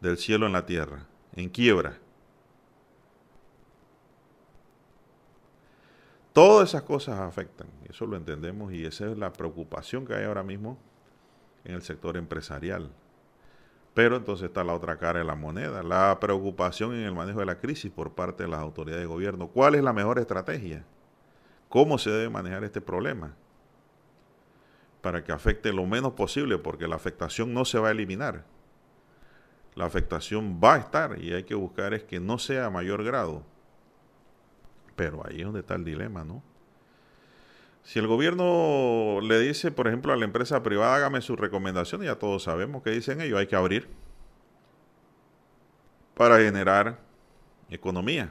del cielo en la tierra, en quiebra. Todas esas cosas afectan, eso lo entendemos y esa es la preocupación que hay ahora mismo en el sector empresarial. Pero entonces está la otra cara de la moneda, la preocupación en el manejo de la crisis por parte de las autoridades de gobierno. ¿Cuál es la mejor estrategia? ¿Cómo se debe manejar este problema? Para que afecte lo menos posible, porque la afectación no se va a eliminar. La afectación va a estar y hay que buscar es que no sea a mayor grado. Pero ahí es donde está el dilema, ¿no? Si el gobierno le dice, por ejemplo, a la empresa privada, hágame su recomendación, ya todos sabemos que dicen ellos, hay que abrir para generar economía.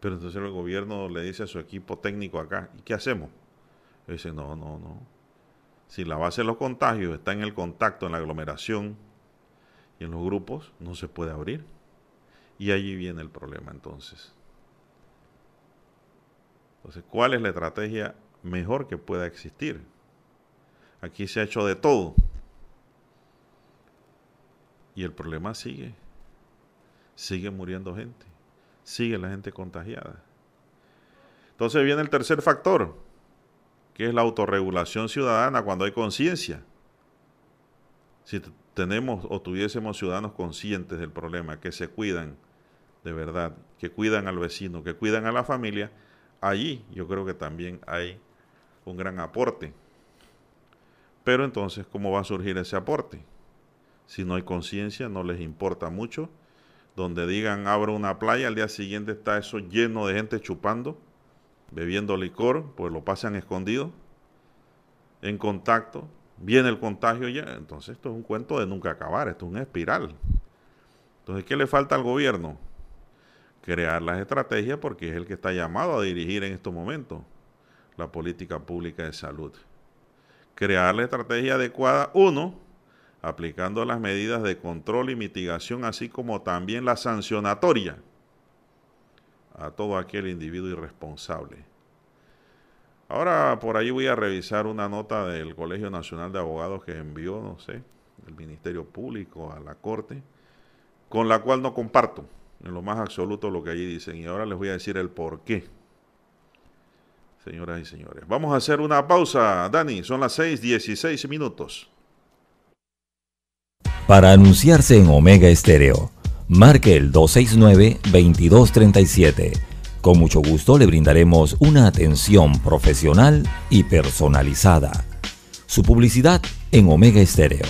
Pero entonces el gobierno le dice a su equipo técnico acá, ¿y qué hacemos? dice, no, no, no. Si la base de los contagios está en el contacto, en la aglomeración y en los grupos, no se puede abrir. Y allí viene el problema entonces. Entonces, ¿cuál es la estrategia mejor que pueda existir? Aquí se ha hecho de todo. Y el problema sigue. Sigue muriendo gente. Sigue la gente contagiada. Entonces viene el tercer factor, que es la autorregulación ciudadana cuando hay conciencia. Si tenemos o tuviésemos ciudadanos conscientes del problema, que se cuidan de verdad, que cuidan al vecino, que cuidan a la familia, allí yo creo que también hay un gran aporte. Pero entonces, ¿cómo va a surgir ese aporte? Si no hay conciencia, no les importa mucho. Donde digan abro una playa, al día siguiente está eso lleno de gente chupando, bebiendo licor, pues lo pasan escondido, en contacto, viene el contagio. Entonces esto es un cuento de nunca acabar, esto es una espiral. Entonces, ¿qué le falta al gobierno? Crear las estrategias porque es el que está llamado a dirigir en estos momentos la política pública de salud. Crear la estrategia adecuada, uno, aplicando las medidas de control y mitigación, así como también la sancionatoria a todo aquel individuo irresponsable. Ahora por ahí voy a revisar una nota del Colegio Nacional de Abogados que envió, no sé, el Ministerio Público a la Corte, con la cual no comparto en lo más absoluto lo que allí dicen. Y ahora les voy a decir el por qué. Señoras y señores. Vamos a hacer una pausa, Dani. Son las 6:16 minutos. Para anunciarse en Omega Estéreo, marque el 269-2237. Con mucho gusto le brindaremos una atención profesional y personalizada. Su publicidad en Omega Estéreo.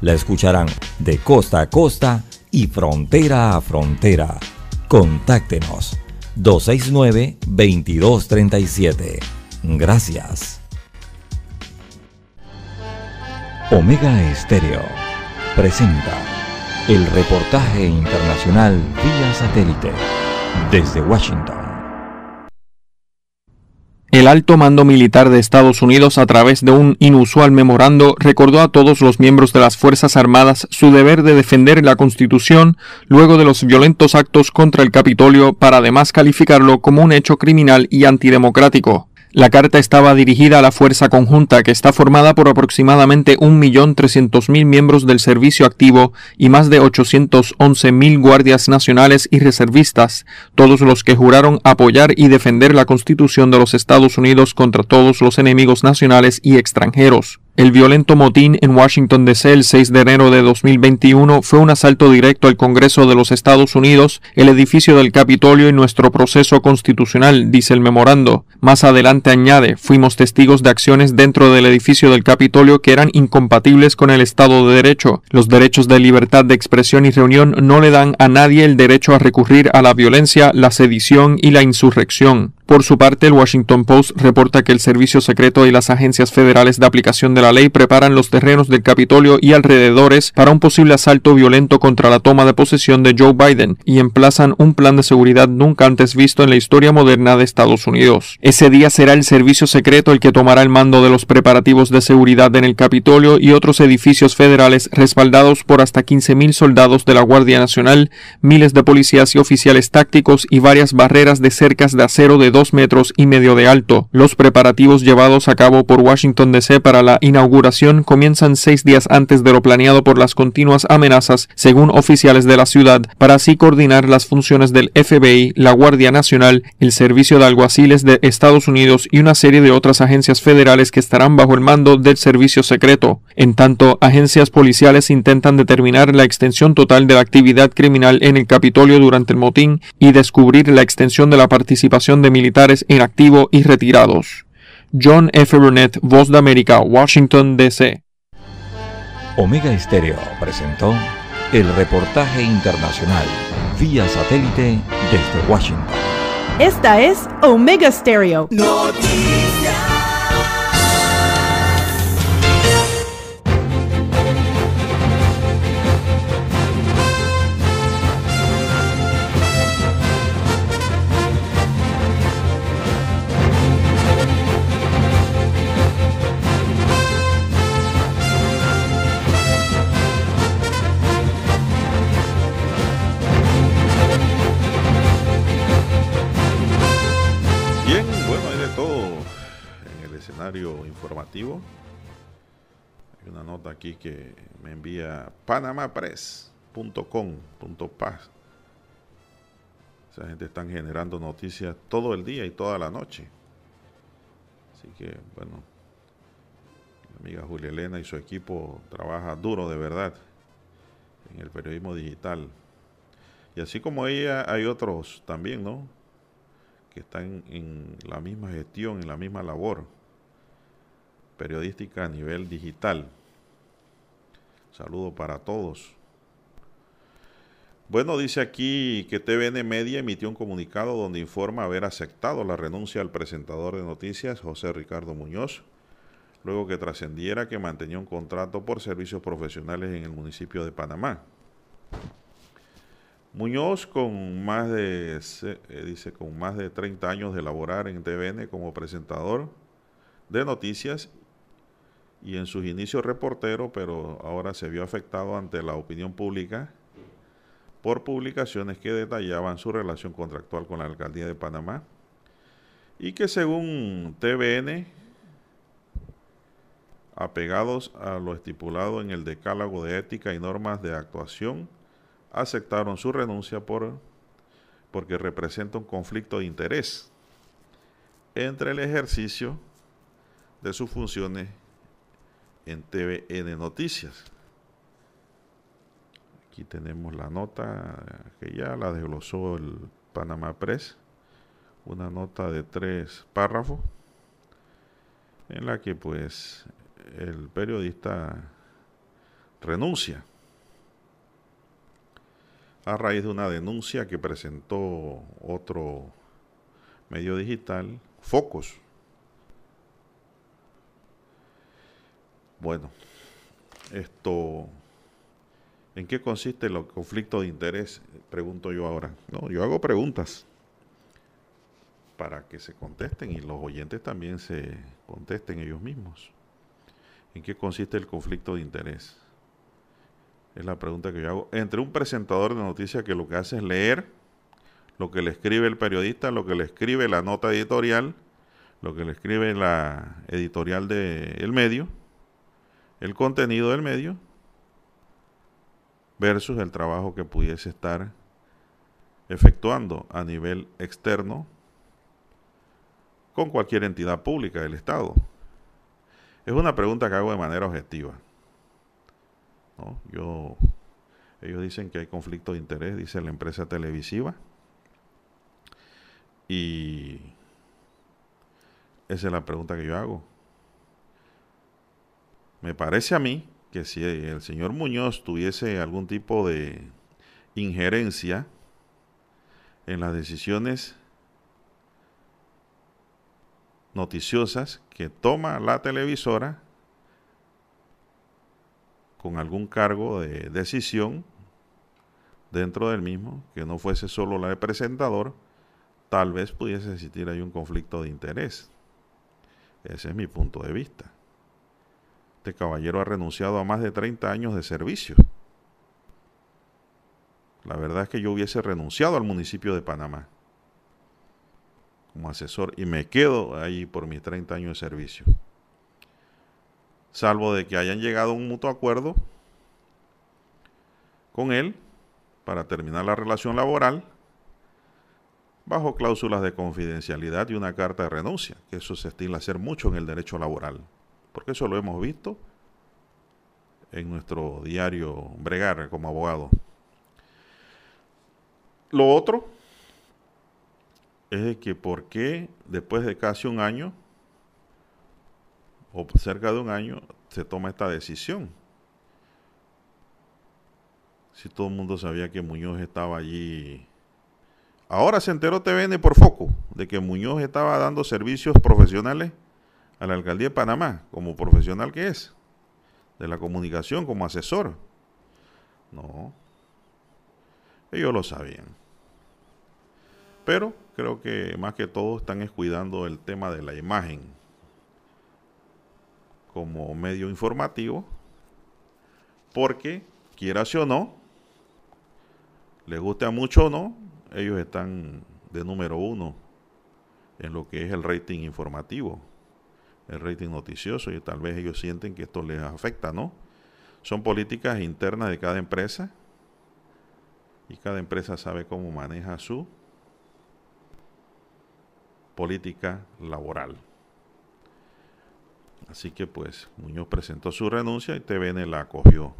La escucharán de costa a costa y frontera a frontera. Contáctenos 269-2237. Gracias. Omega Estéreo presenta el reportaje internacional vía satélite desde Washington. El alto mando militar de Estados Unidos, a través de un inusual memorando, recordó a todos los miembros de las Fuerzas Armadas su deber de defender la Constitución luego de los violentos actos contra el Capitolio para además calificarlo como un hecho criminal y antidemocrático. La carta estaba dirigida a la Fuerza Conjunta, que está formada por aproximadamente 1.300.000 miembros del servicio activo y más de 811.000 guardias nacionales y reservistas, todos los que juraron apoyar y defender la Constitución de los Estados Unidos contra todos los enemigos nacionales y extranjeros. El violento motín en Washington DC el 6 de enero de 2021 fue un asalto directo al Congreso de los Estados Unidos, el edificio del Capitolio y nuestro proceso constitucional, dice el memorando. Más adelante añade, fuimos testigos de acciones dentro del edificio del Capitolio que eran incompatibles con el Estado de Derecho. Los derechos de libertad de expresión y reunión no le dan a nadie el derecho a recurrir a la violencia, la sedición y la insurrección. Por su parte, el Washington Post reporta que el Servicio Secreto y las agencias federales de aplicación de la ley preparan los terrenos del Capitolio y alrededores para un posible asalto violento contra la toma de posesión de Joe Biden y emplazan un plan de seguridad nunca antes visto en la historia moderna de Estados Unidos. Ese día será el Servicio Secreto el que tomará el mando de los preparativos de seguridad en el Capitolio y otros edificios federales respaldados por hasta 15.000 soldados de la Guardia Nacional, miles de policías y oficiales tácticos y varias barreras de cercas de acero de dos metros y medio de alto. Los preparativos llevados a cabo por Washington DC para la inauguración comienzan seis días antes de lo planeado por las continuas amenazas, según oficiales de la ciudad, para así coordinar las funciones del FBI, la Guardia Nacional, el Servicio de Alguaciles de Estados Unidos y una serie de otras agencias federales que estarán bajo el mando del servicio secreto. En tanto, agencias policiales intentan determinar la extensión total de la actividad criminal en el Capitolio durante el motín y descubrir la extensión de la participación de militares en activo y retirados. John F. Burnett, Voz de América, Washington, D.C. Omega Estéreo presentó el reportaje internacional vía satélite desde Washington. Esta es Omega Stereo. Nota aquí que me envía panamapress.com.paz. Esa gente están generando noticias todo el día y toda la noche. Así que, bueno, la amiga Julia Elena y su equipo trabaja duro de verdad en el periodismo digital. Y así como ella, hay otros también, ¿no? que están en la misma gestión, en la misma labor periodística a nivel digital. Saludo para todos. Bueno, dice aquí que TVN Media emitió un comunicado donde informa haber aceptado la renuncia al presentador de noticias, José Ricardo Muñoz, luego que trascendiera que mantenía un contrato por servicios profesionales en el municipio de Panamá. Muñoz, con más de, eh, dice, con más de 30 años de laborar en TVN como presentador de noticias y en sus inicios reportero, pero ahora se vio afectado ante la opinión pública por publicaciones que detallaban su relación contractual con la alcaldía de Panamá y que según TVN, apegados a lo estipulado en el decálogo de ética y normas de actuación, aceptaron su renuncia por, porque representa un conflicto de interés entre el ejercicio de sus funciones en TVN Noticias. Aquí tenemos la nota que ya la desglosó el Panamá Press, una nota de tres párrafos en la que pues el periodista renuncia a raíz de una denuncia que presentó otro medio digital, Focus. Bueno, esto, ¿en qué consiste el conflicto de interés? Pregunto yo ahora. No, yo hago preguntas para que se contesten y los oyentes también se contesten ellos mismos. ¿En qué consiste el conflicto de interés? Es la pregunta que yo hago. Entre un presentador de noticias que lo que hace es leer lo que le escribe el periodista, lo que le escribe la nota editorial, lo que le escribe la editorial del medio, el contenido del medio, versus el trabajo que pudiese estar efectuando a nivel externo con cualquier entidad pública del Estado. Es una pregunta que hago de manera objetiva. Yo, ellos dicen que hay conflicto de interés, dice la empresa televisiva. Y esa es la pregunta que yo hago. Me parece a mí que si el señor Muñoz tuviese algún tipo de injerencia en las decisiones noticiosas que toma la televisora con algún cargo de decisión dentro del mismo, que no fuese solo la de presentador, tal vez pudiese existir ahí un conflicto de interés. Ese es mi punto de vista. Este caballero ha renunciado a más de 30 años de servicio. La verdad es que yo hubiese renunciado al municipio de Panamá como asesor y me quedo ahí por mis 30 años de servicio. Salvo de que hayan llegado a un mutuo acuerdo con él para terminar la relación laboral bajo cláusulas de confidencialidad y una carta de renuncia, que eso se estila hacer mucho en el derecho laboral, porque eso lo hemos visto en nuestro diario Bregar como abogado. Lo otro es que por qué después de casi un año o cerca de un año se toma esta decisión. Si todo el mundo sabía que Muñoz estaba allí. Ahora se enteró TVN por foco de que Muñoz estaba dando servicios profesionales a la alcaldía de Panamá, como profesional que es, de la comunicación, como asesor. No, ellos lo sabían. Pero creo que más que todo están cuidando el tema de la imagen como medio informativo, porque quieras o no, les guste a mucho o no, ellos están de número uno en lo que es el rating informativo, el rating noticioso, y tal vez ellos sienten que esto les afecta, ¿no? Son políticas internas de cada empresa y cada empresa sabe cómo maneja su política laboral. Así que pues Muñoz presentó su renuncia y TVN la acogió.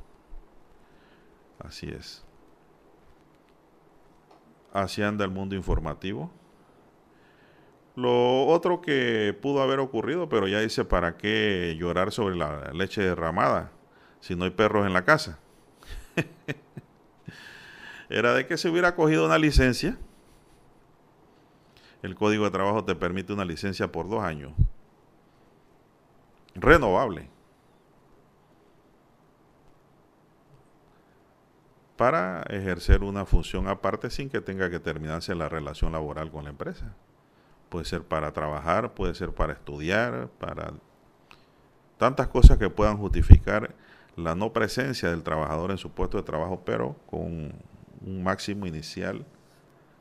Así es. Así anda el mundo informativo. Lo otro que pudo haber ocurrido, pero ya dice, ¿para qué llorar sobre la leche derramada si no hay perros en la casa? Era de que se hubiera cogido una licencia el Código de Trabajo te permite una licencia por dos años. Renovable. Para ejercer una función aparte sin que tenga que terminarse la relación laboral con la empresa. Puede ser para trabajar, puede ser para estudiar, para tantas cosas que puedan justificar la no presencia del trabajador en su puesto de trabajo, pero con un máximo inicial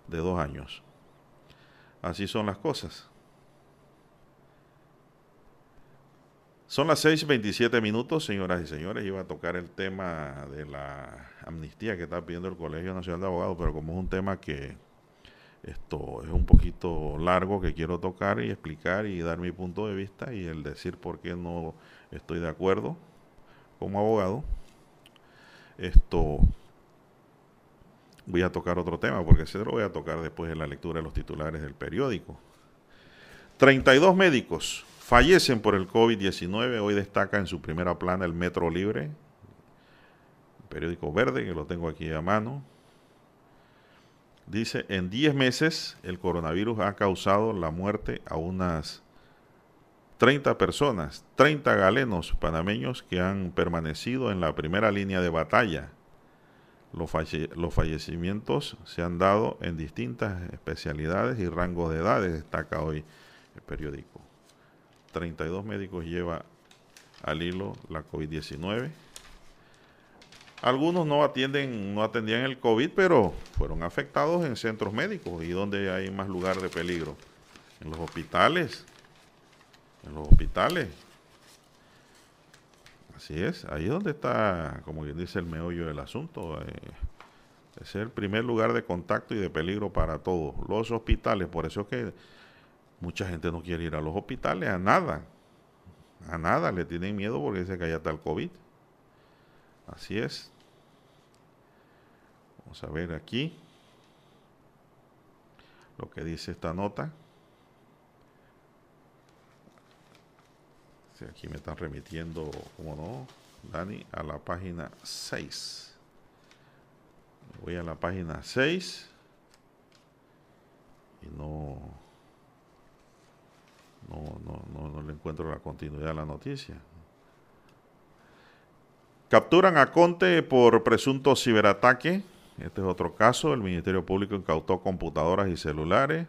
de dos años. Así son las cosas. Son las 6.27 minutos, señoras y señores. Iba a tocar el tema de la amnistía que está pidiendo el Colegio Nacional de Abogados, pero como es un tema que esto es un poquito largo que quiero tocar y explicar y dar mi punto de vista y el decir por qué no estoy de acuerdo como abogado. Esto voy a tocar otro tema, porque se lo voy a tocar después de la lectura de los titulares del periódico. 32 médicos fallecen por el COVID-19. Hoy destaca en su primera plana el Metro Libre, periódico verde, que lo tengo aquí a mano. Dice, en 10 meses el coronavirus ha causado la muerte a unas 30 personas, 30 galenos panameños que han permanecido en la primera línea de batalla los, fallecimientos se han dado en distintas especialidades y rangos de edades, destaca hoy el periódico. 32 médicos lleva al hilo la COVID-19. Algunos no atienden, no atendían el COVID, pero fueron afectados en centros médicos y donde hay más lugar de peligro. En los hospitales. En los hospitales Así es, ahí es donde está, como quien dice, el meollo del asunto. Eh, es el primer lugar de contacto y de peligro para todos. Los hospitales, por eso es que mucha gente no quiere ir a los hospitales, a nada. A nada le tienen miedo porque dice que allá está el COVID. Así es. Vamos a ver aquí lo que dice esta nota. Sí, aquí me están remitiendo, como no, Dani, a la página 6. Voy a la página 6 y no, no, no, no, no le encuentro la continuidad a la noticia. Capturan a Conte por presunto ciberataque. Este es otro caso. El Ministerio Público incautó computadoras y celulares.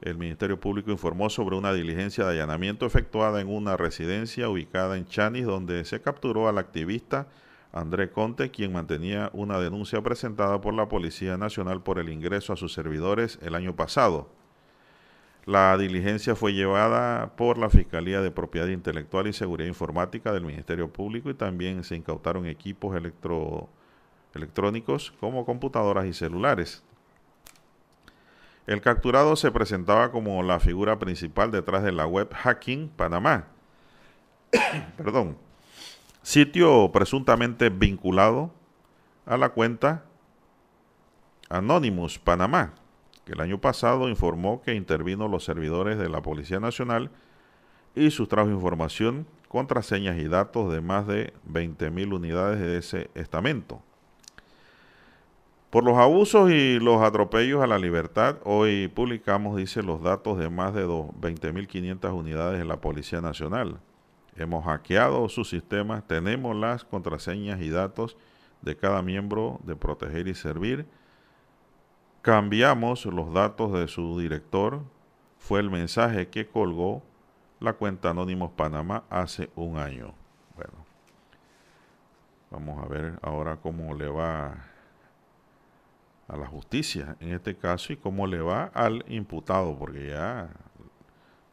El Ministerio Público informó sobre una diligencia de allanamiento efectuada en una residencia ubicada en Chanis, donde se capturó al activista André Conte, quien mantenía una denuncia presentada por la Policía Nacional por el ingreso a sus servidores el año pasado. La diligencia fue llevada por la Fiscalía de Propiedad Intelectual y Seguridad Informática del Ministerio Público y también se incautaron equipos electro, electrónicos como computadoras y celulares. El capturado se presentaba como la figura principal detrás de la web Hacking Panamá. Perdón sitio presuntamente vinculado a la cuenta Anonymous Panamá, que el año pasado informó que intervino los servidores de la Policía Nacional y sustrajo información, contraseñas y datos de más de 20.000 unidades de ese estamento. Por los abusos y los atropellos a la libertad, hoy publicamos, dice, los datos de más de 20.500 unidades de la Policía Nacional Hemos hackeado sus sistemas, tenemos las contraseñas y datos de cada miembro de Proteger y Servir. Cambiamos los datos de su director. Fue el mensaje que colgó la cuenta Anónimos Panamá hace un año. Bueno, vamos a ver ahora cómo le va a la justicia en este caso y cómo le va al imputado, porque ya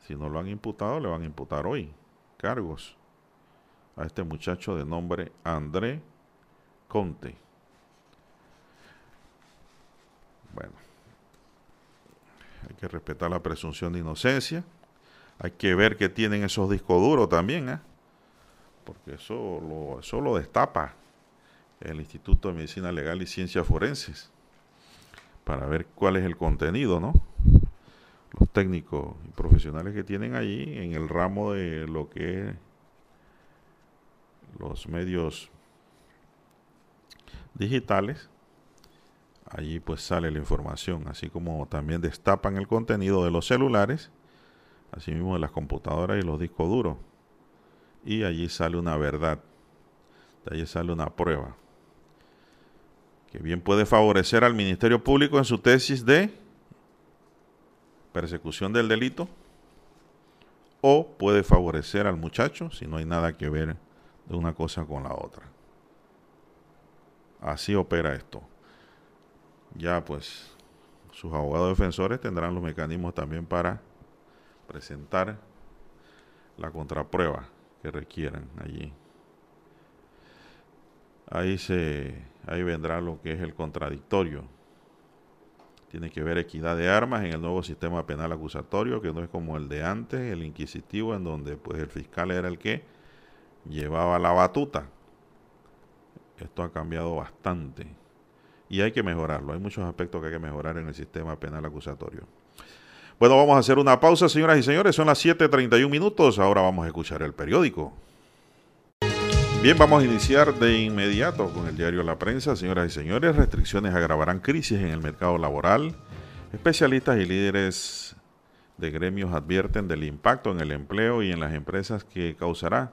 si no lo han imputado, le van a imputar hoy cargos a este muchacho de nombre André Conte. Bueno, hay que respetar la presunción de inocencia. Hay que ver que tienen esos discos duros también, ¿eh? porque eso lo, eso lo destapa el Instituto de Medicina Legal y Ciencias Forenses para ver cuál es el contenido, ¿no? los técnicos y profesionales que tienen allí en el ramo de lo que es los medios digitales, allí pues sale la información, así como también destapan el contenido de los celulares, así mismo de las computadoras y los discos duros. Y allí sale una verdad, de allí sale una prueba, que bien puede favorecer al Ministerio Público en su tesis de persecución del delito o puede favorecer al muchacho si no hay nada que ver de una cosa con la otra. Así opera esto. Ya pues sus abogados defensores tendrán los mecanismos también para presentar la contraprueba que requieran allí. Ahí se ahí vendrá lo que es el contradictorio tiene que ver equidad de armas en el nuevo sistema penal acusatorio, que no es como el de antes, el inquisitivo, en donde pues el fiscal era el que llevaba la batuta. Esto ha cambiado bastante y hay que mejorarlo. Hay muchos aspectos que hay que mejorar en el sistema penal acusatorio. Bueno, vamos a hacer una pausa, señoras y señores. Son las 7:31 minutos. Ahora vamos a escuchar el periódico. Bien, vamos a iniciar de inmediato con el diario La Prensa. Señoras y señores, restricciones agravarán crisis en el mercado laboral. Especialistas y líderes de gremios advierten del impacto en el empleo y en las empresas que causará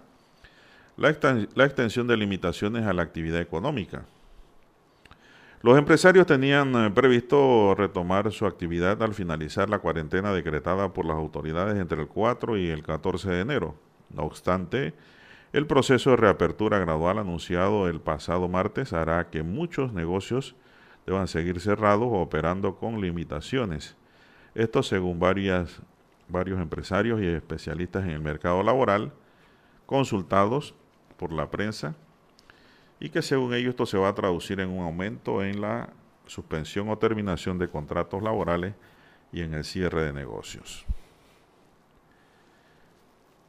la, extensión de limitaciones a la actividad económica. Los empresarios tenían eh, previsto retomar su actividad al finalizar la cuarentena decretada por las autoridades entre el 4 y el 14 de enero. No obstante, el proceso de reapertura gradual anunciado el pasado martes hará que muchos negocios deban seguir cerrados o operando con limitaciones. Esto según varios empresarios y especialistas en el mercado laboral consultados por la prensa y que según ellos esto se va a traducir en un aumento en la suspensión o terminación de contratos laborales y en el cierre de negocios.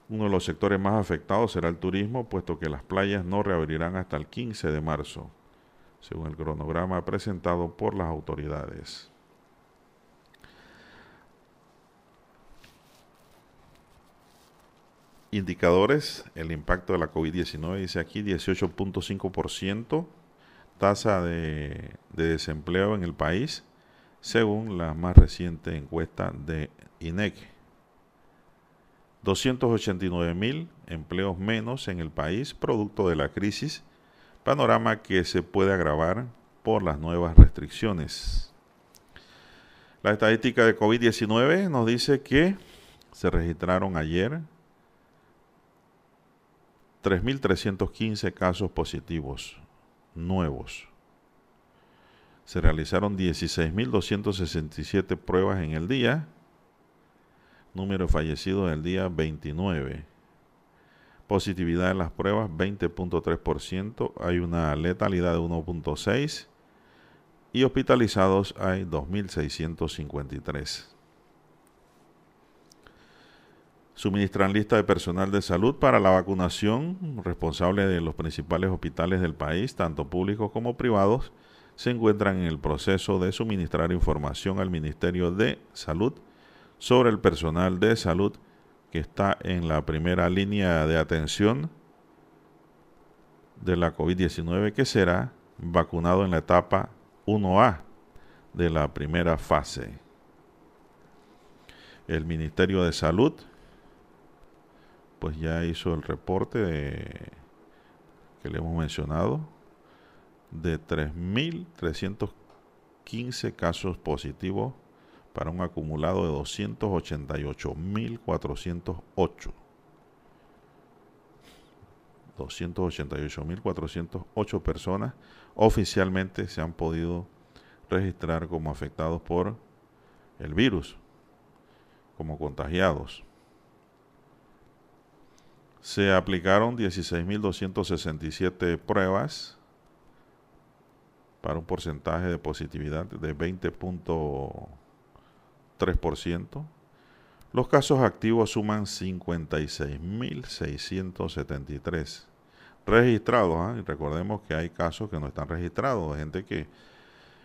Uno de los sectores más afectados será el turismo, puesto que las playas no reabrirán hasta el 15 de marzo, según el cronograma presentado por las autoridades. Indicadores, el impacto de la COVID-19 dice aquí 18.5%, tasa de, de, desempleo en el país, según la más reciente encuesta de INEC. 289 mil empleos menos en el país producto de la crisis, panorama que se puede agravar por las nuevas restricciones. La estadística de COVID-19 nos dice que se registraron ayer 3.315 casos positivos nuevos. Se realizaron 16.267 pruebas en el día. Número de fallecidos el día 29. Positividad en las pruebas 20.3%. Hay una letalidad de 1.6%. Y hospitalizados hay 2.653. Suministran lista de personal de salud para la vacunación, responsable de los principales hospitales del país, tanto públicos como privados, se encuentran en el proceso de suministrar información al Ministerio de Salud sobre el personal de salud que está en la primera línea de atención de la COVID-19 que será vacunado en la etapa 1A de la primera fase. El Ministerio de Salud pues ya hizo el reporte que le hemos mencionado de 3.315 casos positivos para un acumulado de 288.408. 288.408 personas oficialmente se han podido registrar como afectados por el virus, como contagiados se aplicaron 16.267 pruebas para un porcentaje de positividad de 20.3%. Los casos activos suman 56.673 registrados. ¿eh? Y recordemos que hay casos que no están registrados, gente que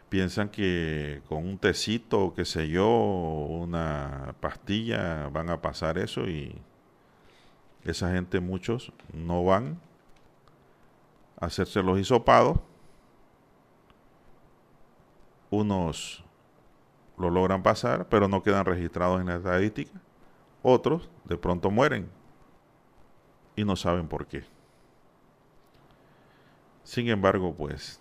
piensan que con un tecito, qué sé yo, una pastilla van a pasar eso y esa gente, muchos, no van a hacerse los hisopados. Unos lo logran pasar, pero no quedan registrados en la estadística. Otros de pronto mueren y no saben por qué. Sin embargo, pues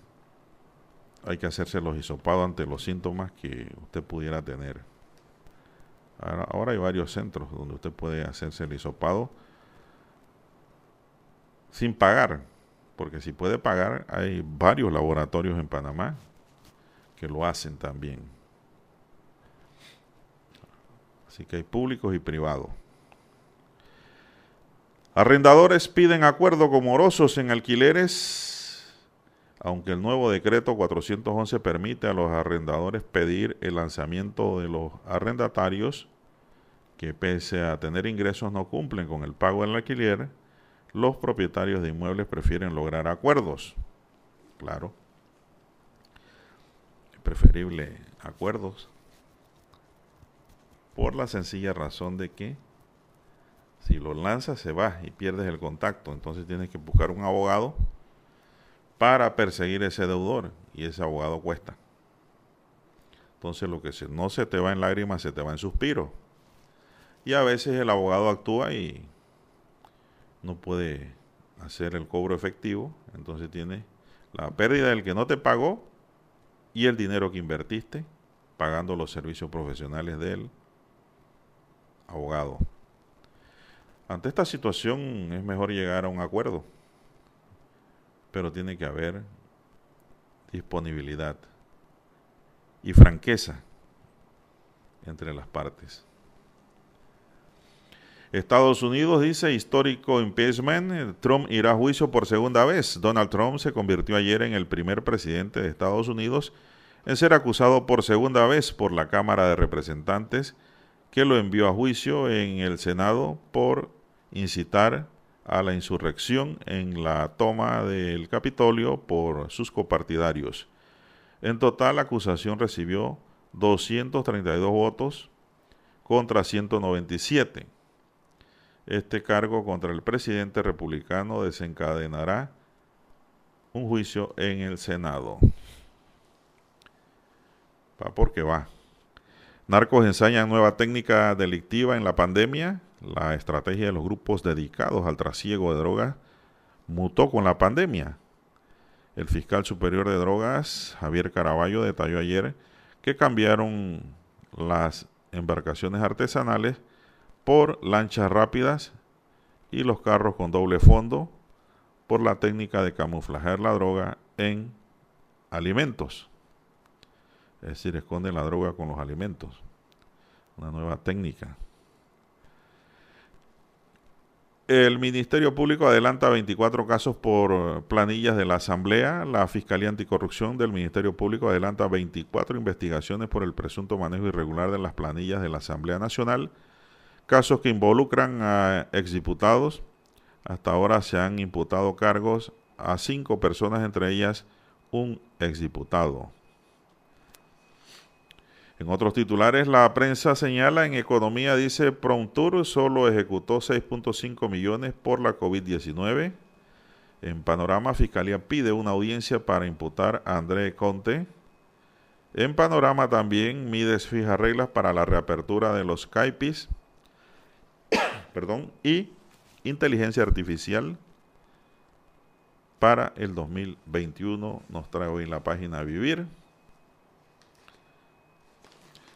hay que hacerse los hisopados ante los síntomas que usted pudiera tener. Ahora, ahora, hay varios centros donde usted puede hacerse el hisopado sin pagar, porque si puede pagar, hay varios laboratorios en Panamá que lo hacen también. Así que hay públicos y privados. Arrendadores piden acuerdo con morosos en alquileres, aunque el nuevo decreto 411 permite a los arrendadores pedir el lanzamiento de los arrendatarios que pese a tener ingresos no cumplen con el pago del alquiler, los propietarios de inmuebles prefieren lograr acuerdos. Claro. Es preferible acuerdos por la sencilla razón de que si lo lanzas se va y pierdes el contacto. Entonces tienes que buscar un abogado para perseguir ese deudor y ese abogado cuesta. Entonces lo que no se te va en lágrimas se te va en suspiros. Y a veces el abogado actúa y no puede hacer el cobro efectivo, entonces tiene la pérdida del que no te pagó y el dinero que invertiste pagando los servicios profesionales del abogado. Ante esta situación es mejor llegar a un acuerdo, pero tiene que haber disponibilidad y franqueza entre las partes. Estados Unidos dice histórico impeachment. Trump irá a juicio por segunda vez. Donald Trump se convirtió ayer en el primer presidente de Estados Unidos en ser acusado por segunda vez por la Cámara de Representantes que lo envió a juicio en el Senado por incitar a la insurrección en la toma del Capitolio por sus copartidarios. En total, la acusación recibió 232 votos contra 197. Este cargo contra el presidente republicano desencadenará un juicio en el Senado. Va porque va. Narcos ensañan nueva técnica delictiva en la pandemia. La estrategia de los grupos dedicados al trasiego de drogas mutó con la pandemia. El fiscal superior de drogas, Javier Caraballo, detalló ayer que cambiaron las embarcaciones artesanales por lanchas rápidas y los carros con doble fondo por la técnica de camuflajear la droga en alimentos. Es decir, esconden la droga con los alimentos. Una nueva técnica. El Ministerio Público adelanta 24 casos por planillas de la Asamblea. La Fiscalía Anticorrupción del Ministerio Público adelanta 24 investigaciones por el presunto manejo irregular de las planillas de la Asamblea Nacional. Casos que involucran a exdiputados. Hasta ahora se han imputado cargos a cinco personas, entre ellas un exdiputado. En otros titulares, la prensa señala en economía, dice Prontur solo ejecutó 6.5 millones por la COVID-19. En Panorama, Fiscalía pide una audiencia para imputar a André Conte. En Panorama también, Mides fija reglas para la reapertura de los CAIPIS. Perdón, y inteligencia artificial para el 2021. Nos trae hoy en la página Vivir.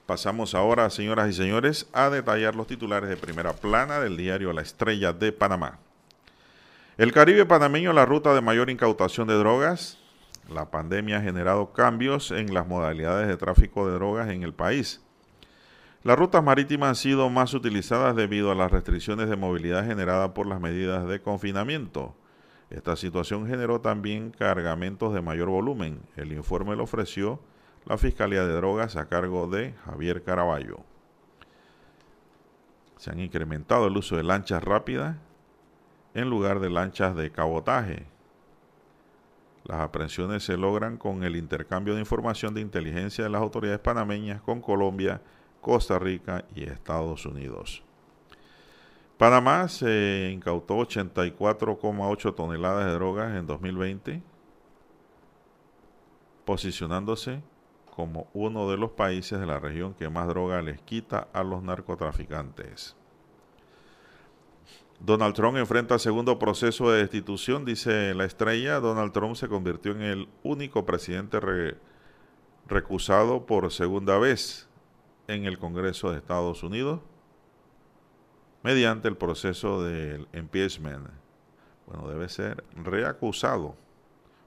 Pasamos ahora, señoras y señores, a detallar los titulares de primera plana del diario La Estrella de Panamá. El Caribe panameño, la ruta de mayor incautación de drogas. La pandemia ha generado cambios en las modalidades de tráfico de drogas en el país. Las rutas marítimas han sido más utilizadas debido a las restricciones de movilidad generadas por las medidas de confinamiento. Esta situación generó también cargamentos de mayor volumen. El informe lo ofreció la Fiscalía de Drogas a cargo de Javier Caraballo. Se han incrementado el uso de lanchas rápidas en lugar de lanchas de cabotaje. Las aprehensiones se logran con el intercambio de información de inteligencia de las autoridades panameñas con Colombia, Costa Rica y Estados Unidos. Panamá se incautó 84,8 toneladas de drogas en 2020, posicionándose como uno de los países de la región que más droga les quita a los narcotraficantes. Donald Trump enfrenta segundo proceso de destitución, dice la estrella. Donald Trump se convirtió en el único presidente recusado por segunda vez en el Congreso de Estados Unidos mediante el proceso del impeachment. Bueno, debe ser reacusado,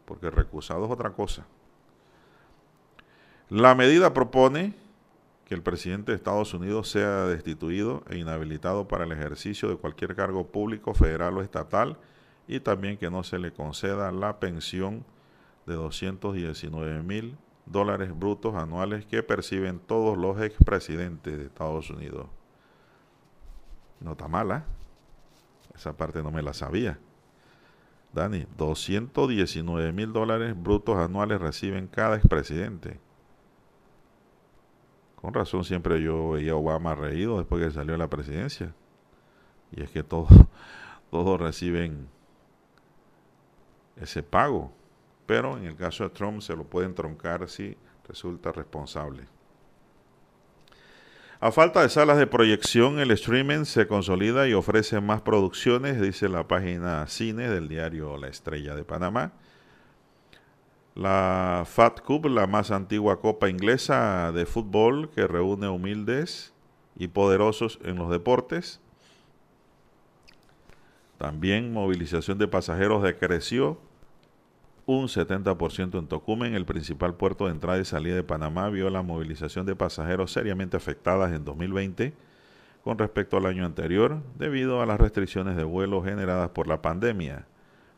porque recusado es otra cosa. La medida propone que el presidente de Estados Unidos sea destituido e inhabilitado para el ejercicio de cualquier cargo público, federal o estatal, y también que no se le conceda la pensión de 219 mil dólares brutos anuales que perciben todos los expresidentes de Estados Unidos. No está mala. Esa parte no me la sabía. Dani, 219 mil dólares brutos anuales reciben cada expresidente. Con razón siempre yo veía a Obama reído después que salió a la presidencia. Y es que todos, todos reciben ese pago. Pero en el caso de Trump se lo pueden troncar si resulta responsable. A falta de salas de proyección, el streaming se consolida y ofrece más producciones, dice la página Cine del diario La Estrella de Panamá. La Fat Cup, la más antigua copa inglesa de fútbol que reúne humildes y poderosos en los deportes. También movilización de pasajeros decreció un 70% en Tocumen, el principal puerto de entrada y salida de Panamá, vio la movilización de pasajeros seriamente afectadas en 2020 con respecto al año anterior debido a las restricciones de vuelo generadas por la pandemia.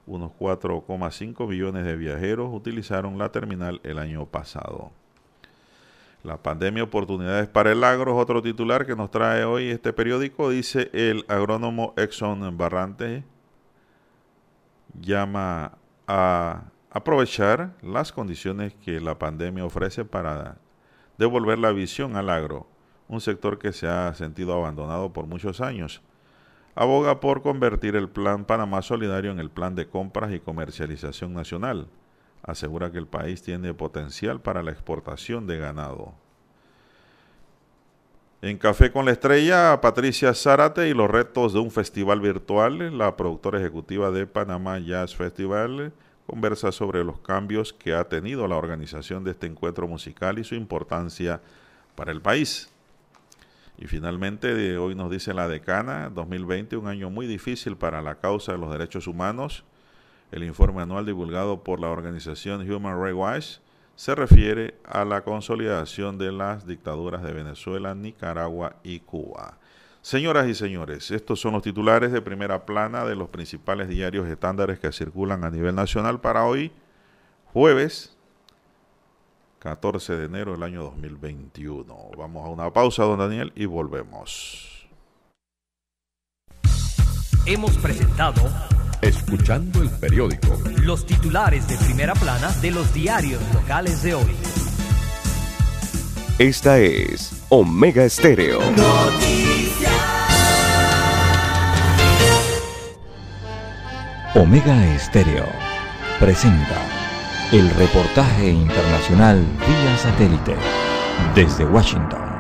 Unos 4,5 millones de viajeros utilizaron la terminal el año pasado. La pandemia oportunidades para el agro es otro titular que nos trae hoy este periódico. Dice el agrónomo Exxon Barrante llama a aprovechar las condiciones que la pandemia ofrece para devolver la visión al agro, un sector que se ha sentido abandonado por muchos años. Aboga por convertir el Plan Panamá Solidario en el plan de compras y comercialización nacional asegura que el país tiene potencial para la exportación de ganado. En Café con la Estrella, Patricia Zárate y los retos de un festival virtual, la productora ejecutiva de Panamá Jazz Festival conversa sobre los cambios que ha tenido la organización de este encuentro musical y su importancia para el país. Y finalmente, hoy nos dice la decana, 2020, un año muy difícil para la causa de los derechos humanos el informe anual divulgado por la organización Human Rights Watch se refiere a la consolidación de las dictaduras de Venezuela, Nicaragua y Cuba. Señoras y señores, estos son los titulares de primera plana de los principales diarios estándares que circulan a nivel nacional para hoy, jueves 14 de enero del año 2021. Vamos a una pausa, don Daniel, y volvemos. Hemos presentado Escuchando el periódico. Los titulares de primera plana de los diarios locales de hoy. Esta es Omega Estéreo. Omega Estéreo presenta el reportaje internacional vía satélite desde Washington.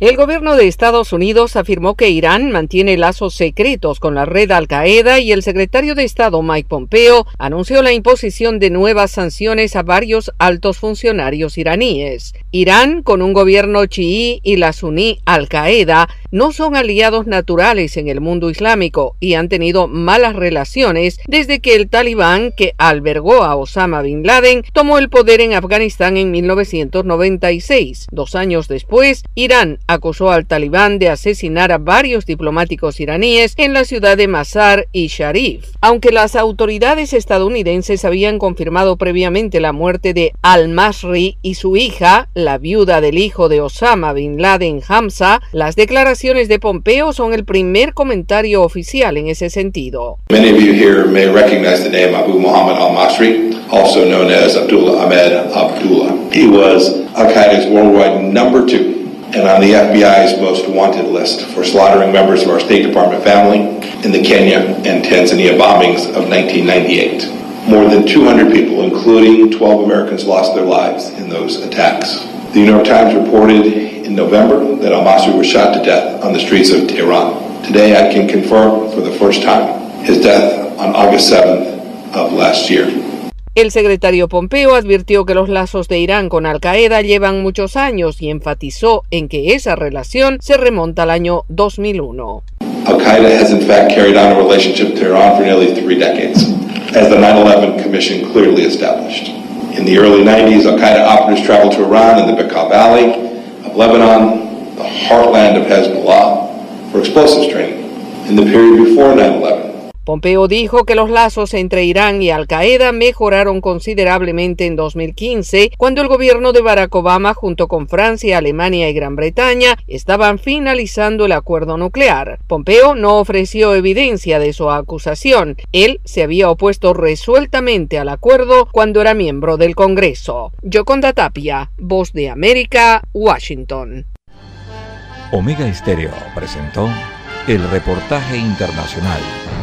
El gobierno de Estados Unidos afirmó que Irán mantiene lazos secretos con la red Al-Qaeda y el secretario de Estado Mike Pompeo anunció la imposición de nuevas sanciones a varios altos funcionarios iraníes. Irán, con un gobierno chií y la suní Al-Qaeda, no son aliados naturales en el mundo islámico y han tenido malas relaciones desde que el talibán, que albergó a Osama bin Laden, tomó el poder en Afganistán en 1996. Dos años después, Irán acusó al talibán de asesinar a varios diplomáticos iraníes en la ciudad de Mazar y Sharif. Aunque las autoridades estadounidenses habían confirmado previamente la muerte de al-Masri y su hija, la viuda del hijo de Osama bin Laden Hamza, las declaraciones de Pompeo son el primer comentario oficial en ese sentido. Many of you here may recognize the name Abu Muhammad al-Masri, also known as Abdullah Ahmed Abdullah. He was Al-Qaeda's worldwide number two and on the FBI's most wanted list for slaughtering members of our State Department family in the Kenya and Tanzania bombings of 1998. More than 200 people, including 12 Americans, lost their lives in those attacks. The New York Times reported in November that al-Masri was shot to death on the streets of Tehran. Today, I can confirm for the first time his death on August 7th of last year. El secretario Pompeo advirtió que los lazos de Irán con Al Qaeda llevan muchos años y enfatizó en que esa relación se remonta al año 2001. Al Qaeda has in fact carried on a relationship to Iran for nearly three decades, as the 9 11 Commission clearly established. In the early 90s, Al Qaeda operatives traveled to Iran in the Bekaa Valley of Lebanon, the heartland of Hezbollah, for explosives training. In the period before 9 11, Pompeo dijo que los lazos entre Irán y Al Qaeda mejoraron considerablemente en 2015, cuando el gobierno de Barack Obama, junto con Francia, Alemania y Gran Bretaña, estaban finalizando el acuerdo nuclear. Pompeo no ofreció evidencia de su acusación. Él se había opuesto resueltamente al acuerdo cuando era miembro del Congreso. Yoconda Tapia, Voz de América, Washington. Omega Estéreo presentó el reportaje internacional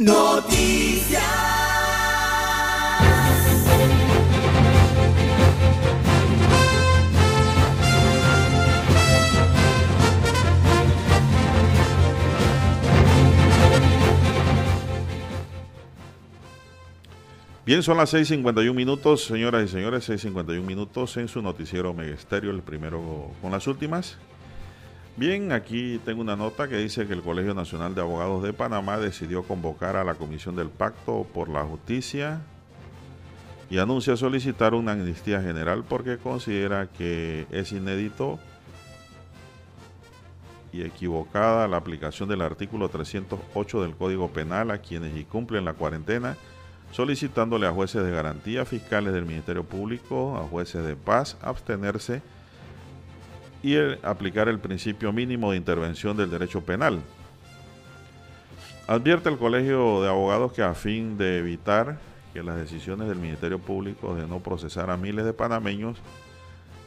Noticias. Bien, son las 6.51 minutos, señoras y señores, 6.51 minutos en su noticiero Megesterio, el primero con las últimas. Bien, aquí tengo una nota que dice que el Colegio Nacional de Abogados de Panamá decidió convocar a la Comisión del Pacto por la Justicia y anuncia solicitar una amnistía general porque considera que es inédito y equivocada la aplicación del artículo 308 del Código Penal a quienes incumplen la cuarentena, solicitándole a jueces de garantía, fiscales del Ministerio Público, a jueces de paz, abstenerse y aplicar el principio mínimo de intervención del derecho penal. Advierte el Colegio de Abogados que a fin de evitar que las decisiones del Ministerio Público de no procesar a miles de panameños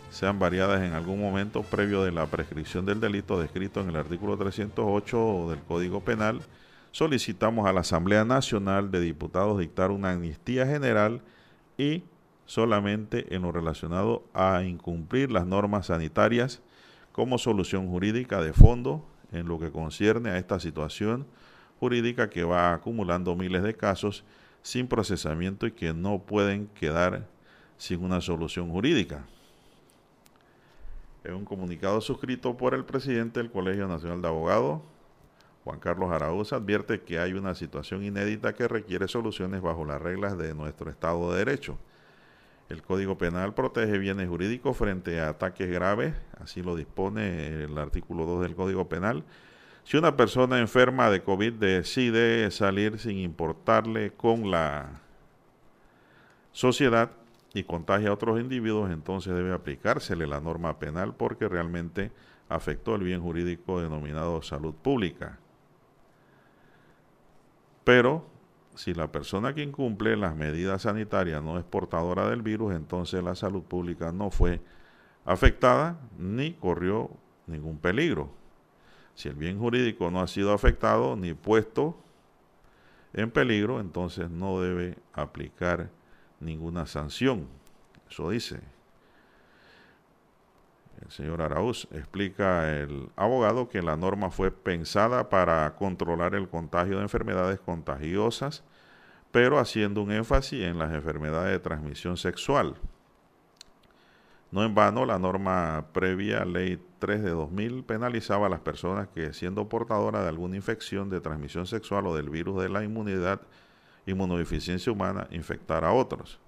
sean variadas en algún momento previo de la prescripción del delito descrito en el artículo 308 del Código Penal, solicitamos a la Asamblea Nacional de Diputados dictar una amnistía general y solamente en lo relacionado a incumplir las normas sanitarias como solución jurídica de fondo en lo que concierne a esta situación jurídica que va acumulando miles de casos sin procesamiento y que no pueden quedar sin una solución jurídica. En un comunicado suscrito por el presidente del Colegio Nacional de Abogados, Juan Carlos Araúz advierte que hay una situación inédita que requiere soluciones bajo las reglas de nuestro Estado de Derecho. El Código Penal protege bienes jurídicos frente a ataques graves, así lo dispone el artículo 2 del Código Penal. Si una persona enferma de COVID decide salir sin importarle con la sociedad y contagia a otros individuos, entonces debe aplicársele la norma penal porque realmente afectó el bien jurídico denominado salud pública. Pero si la persona que incumple las medidas sanitarias no es portadora del virus, entonces la salud pública no fue afectada ni corrió ningún peligro. Si el bien jurídico no ha sido afectado ni puesto en peligro, entonces no debe aplicar ninguna sanción. Eso dice el señor Arauz. Explica el abogado que la norma fue pensada para controlar el contagio de enfermedades contagiosas, pero haciendo un énfasis en las enfermedades de transmisión sexual. No en vano, la norma previa, Ley 3 de 2000, penalizaba a las personas que, siendo portadoras de alguna infección de transmisión sexual o del virus de la inmunidad, inmunodeficiencia humana, infectar a otros.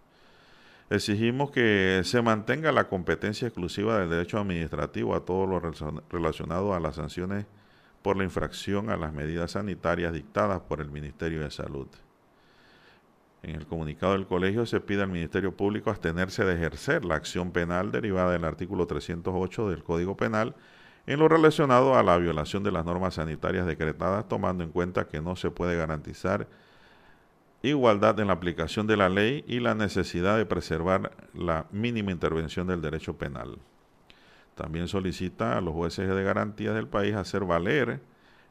Exigimos que se mantenga la competencia exclusiva del derecho administrativo a todo lo relacionado a las sanciones por la infracción a las medidas sanitarias dictadas por el Ministerio de Salud. En el comunicado del colegio se pide al Ministerio Público abstenerse de ejercer la acción penal derivada del artículo 308 del Código Penal en lo relacionado a la violación de las normas sanitarias decretadas, tomando en cuenta que no se puede garantizar igualdad en la aplicación de la ley y la necesidad de preservar la mínima intervención del derecho penal. También solicita a los jueces de garantía del país hacer valer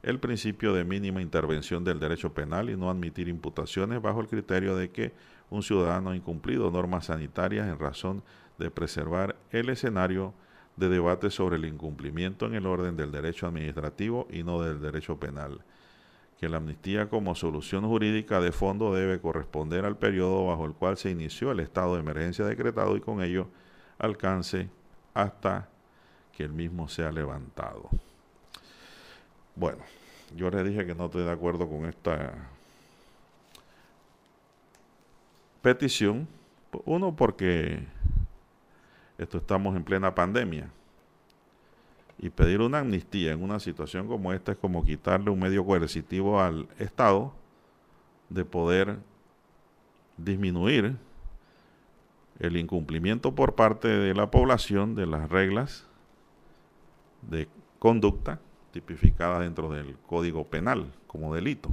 el principio de mínima intervención del derecho penal y no admitir imputaciones bajo el criterio de que un ciudadano ha incumplido normas sanitarias en razón de preservar el escenario de debate sobre el incumplimiento en el orden del derecho administrativo y no del derecho penal. Que la amnistía como solución jurídica de fondo debe corresponder al periodo bajo el cual se inició el estado de emergencia decretado y con ello alcance hasta que el mismo sea levantado. Bueno, yo les dije que no estoy de acuerdo con esta petición. Uno, porque esto estamos en plena pandemia. Y pedir una amnistía en una situación como esta es como quitarle un medio coercitivo al Estado de poder disminuir el incumplimiento por parte de la población de las reglas de conducta tipificada dentro del Código Penal como delito.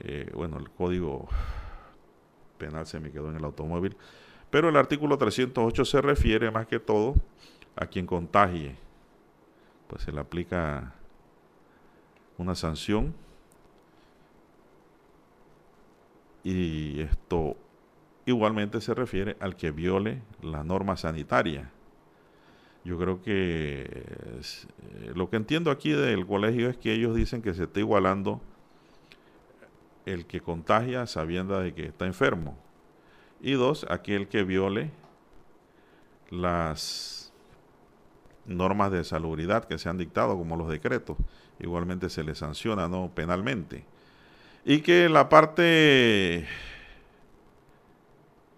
Eh, bueno, el Código Penal se me quedó en el automóvil, pero el artículo 308 se refiere más que todo a quien contagie, pues se le aplica una sanción y esto igualmente se refiere al que viole la norma sanitaria yo creo que eh, lo que entiendo aquí del colegio es que ellos dicen que se está igualando el que contagia sabiendo de que está enfermo. Y dos, aquel que viole las normas de salubridad que se han dictado, como los decretos. Igualmente se le sanciona no penalmente. Y que la parte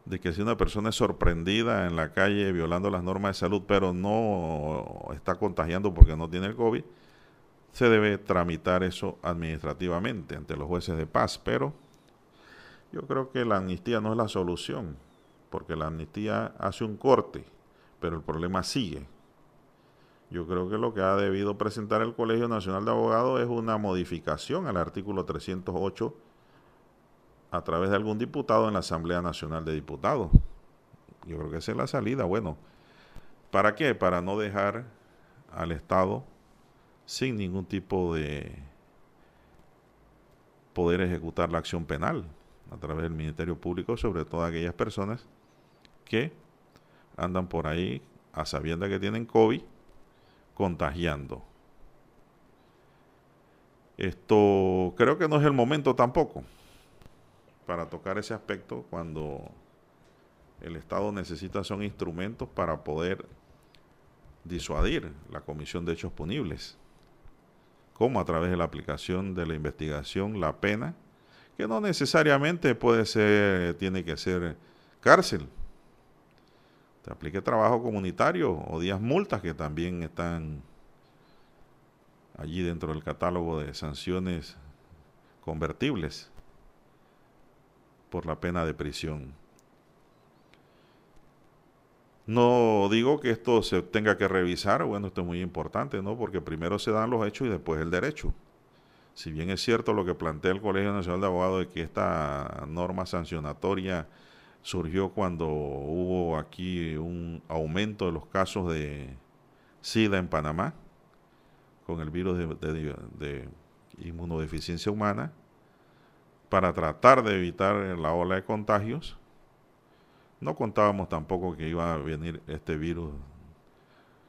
de que si una persona es sorprendida en la calle violando las normas de salud, pero no está contagiando porque no tiene el COVID, se debe tramitar eso administrativamente ante los jueces de paz. Pero yo creo que la amnistía no es la solución, porque la amnistía hace un corte, pero el problema sigue. Yo creo que lo que ha debido presentar el Colegio Nacional de Abogados es una modificación al artículo 308 a través de algún diputado en la Asamblea Nacional de Diputados. Yo creo que esa es la salida. Bueno, ¿para qué? Para no dejar al Estado sin ningún tipo de poder ejecutar la acción penal a través del Ministerio Público sobre todas aquellas personas que andan por ahí a sabienda que tienen COVID contagiando. Esto creo que no es el momento tampoco para tocar ese aspecto cuando el Estado necesita son instrumentos para poder disuadir la comisión de hechos punibles, como a través de la aplicación de la investigación, la pena, que no necesariamente puede ser, tiene que ser cárcel. Se aplique trabajo comunitario o días multas que también están allí dentro del catálogo de sanciones convertibles por la pena de prisión. No digo que esto se tenga que revisar, bueno, esto es muy importante, ¿no? Porque primero se dan los hechos y después el derecho. Si bien es cierto lo que plantea el Colegio Nacional de Abogados de que esta norma sancionatoria surgió cuando hubo aquí un aumento de los casos de SIDA en Panamá con el virus de, de inmunodeficiencia humana, para tratar de evitar la ola de contagios. No contábamos tampoco que iba a venir este virus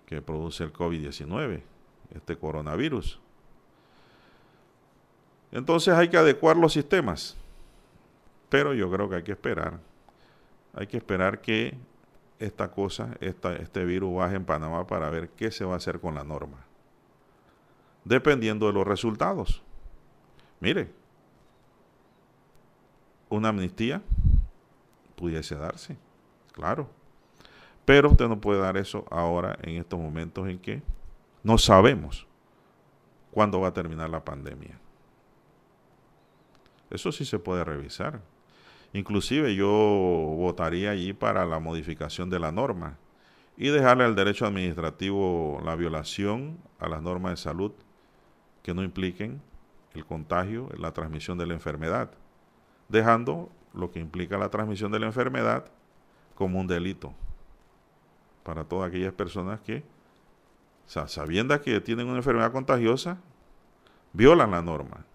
que produce el COVID-19, este coronavirus. Entonces hay que adecuar los sistemas, pero yo creo que hay que esperar. Hay que esperar que esta cosa, este virus baje en Panamá para ver qué se va a hacer con la norma, dependiendo de los resultados. Mire, una amnistía pudiese darse, claro. Pero usted no puede dar eso ahora en estos momentos en que no sabemos cuándo va a terminar la pandemia. Eso sí se puede revisar. Inclusive yo votaría allí para la modificación de la norma y dejarle al derecho administrativo la violación a las normas de salud que no impliquen el contagio, la transmisión de la enfermedad dejando lo que implica la transmisión de la enfermedad como un delito para todas aquellas personas que, sabiendo que tienen una enfermedad contagiosa, violan la norma.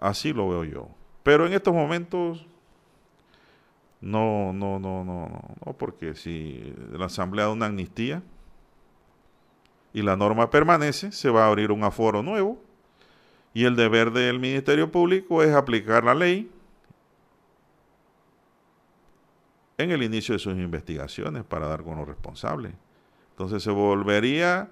Así lo veo yo. Pero en estos momentos, no, no, no, no, no, porque si la Asamblea da una amnistía y la norma permanece, se va a abrir un aforo nuevo y el deber del Ministerio Público es aplicar la ley en el inicio de sus investigaciones para dar con los responsables. Entonces se volvería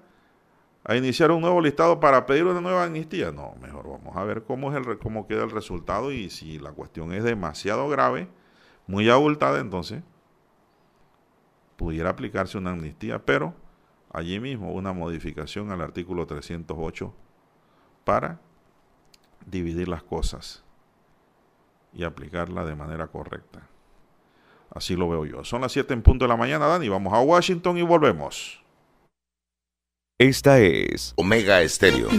a iniciar un nuevo listado para pedir una nueva amnistía. No, mejor vamos a ver cómo, es el, cómo queda el resultado y si la cuestión es demasiado grave, muy abultada, entonces pudiera aplicarse una amnistía, pero allí mismo una modificación al artículo 308 para dividir las cosas y aplicarla de manera correcta. Así lo veo yo. Son las 7 en punto de la mañana, Dani. Vamos a Washington y volvemos. Esta es Omega Estéreo.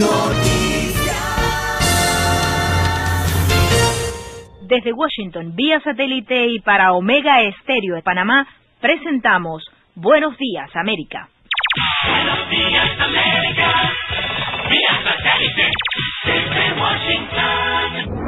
Desde Washington, vía satélite y para Omega Estéreo de Panamá, presentamos Buenos Días, América. Buenos días, América. Vía satélite desde Washington.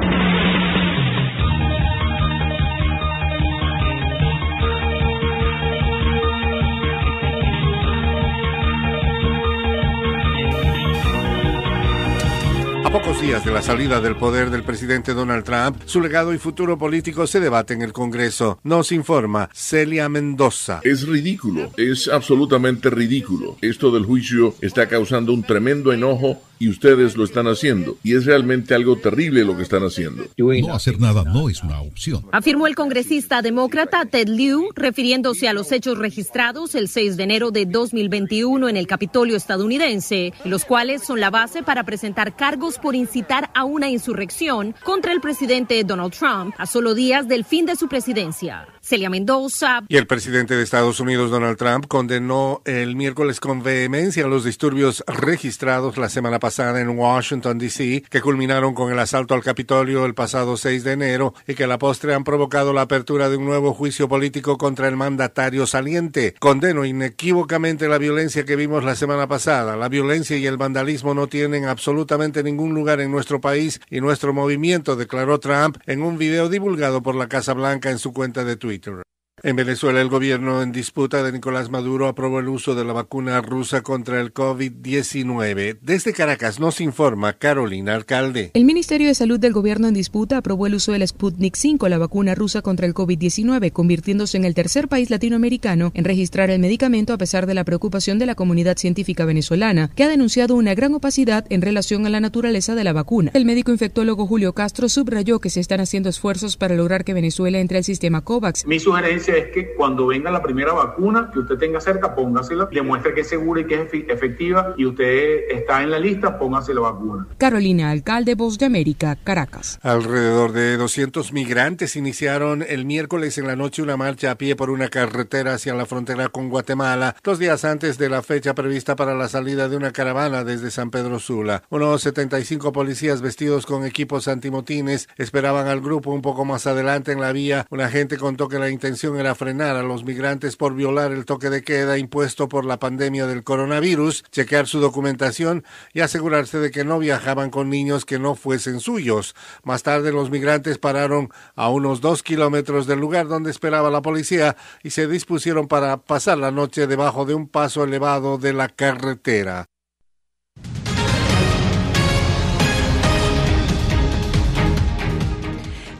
Pocos días de la salida del poder del presidente Donald Trump, su legado y futuro político se debate en el Congreso. Nos informa Celia Mendoza. Es ridículo, es absolutamente ridículo. Esto del juicio está causando un tremendo enojo y ustedes lo están haciendo. Y es realmente algo terrible lo que están haciendo. No hacer nada no es una opción. Afirmó el congresista demócrata Ted Lieu, refiriéndose a los hechos registrados el 6 de enero de 2021 en el Capitolio estadounidense, los cuales son la base para presentar cargos por incitar a una insurrección contra el presidente Donald Trump a solo días del fin de su presidencia. Celia Mendoza. Y el presidente de Estados Unidos, Donald Trump, condenó el miércoles con vehemencia los disturbios registrados la semana pasada en Washington, D.C., que culminaron con el asalto al Capitolio el pasado 6 de enero y que a la postre han provocado la apertura de un nuevo juicio político contra el mandatario saliente. Condeno inequívocamente la violencia que vimos la semana pasada. La violencia y el vandalismo no tienen absolutamente ningún lugar en nuestro país y nuestro movimiento, declaró Trump en un video divulgado por la Casa Blanca en su cuenta de Twitter. operator En Venezuela, el gobierno en disputa de Nicolás Maduro aprobó el uso de la vacuna rusa contra el COVID-19. Desde Caracas nos informa Carolina Alcalde. El Ministerio de Salud del gobierno en disputa aprobó el uso del Sputnik 5, la vacuna rusa contra el COVID-19, convirtiéndose en el tercer país latinoamericano en registrar el medicamento a pesar de la preocupación de la comunidad científica venezolana, que ha denunciado una gran opacidad en relación a la naturaleza de la vacuna. El médico infectólogo Julio Castro subrayó que se están haciendo esfuerzos para lograr que Venezuela entre al sistema COVAX. Mi sugerencia es que cuando venga la primera vacuna que usted tenga cerca, póngasela, demuestre que es segura y que es efectiva y usted está en la lista, póngase la vacuna. Carolina Alcalde, Voz de América, Caracas. Alrededor de 200 migrantes iniciaron el miércoles en la noche una marcha a pie por una carretera hacia la frontera con Guatemala, dos días antes de la fecha prevista para la salida de una caravana desde San Pedro Sula. Unos 75 policías vestidos con equipos antimotines esperaban al grupo un poco más adelante en la vía. Un agente contó que la intención era frenar a los migrantes por violar el toque de queda impuesto por la pandemia del coronavirus, chequear su documentación y asegurarse de que no viajaban con niños que no fuesen suyos. Más tarde los migrantes pararon a unos dos kilómetros del lugar donde esperaba la policía y se dispusieron para pasar la noche debajo de un paso elevado de la carretera.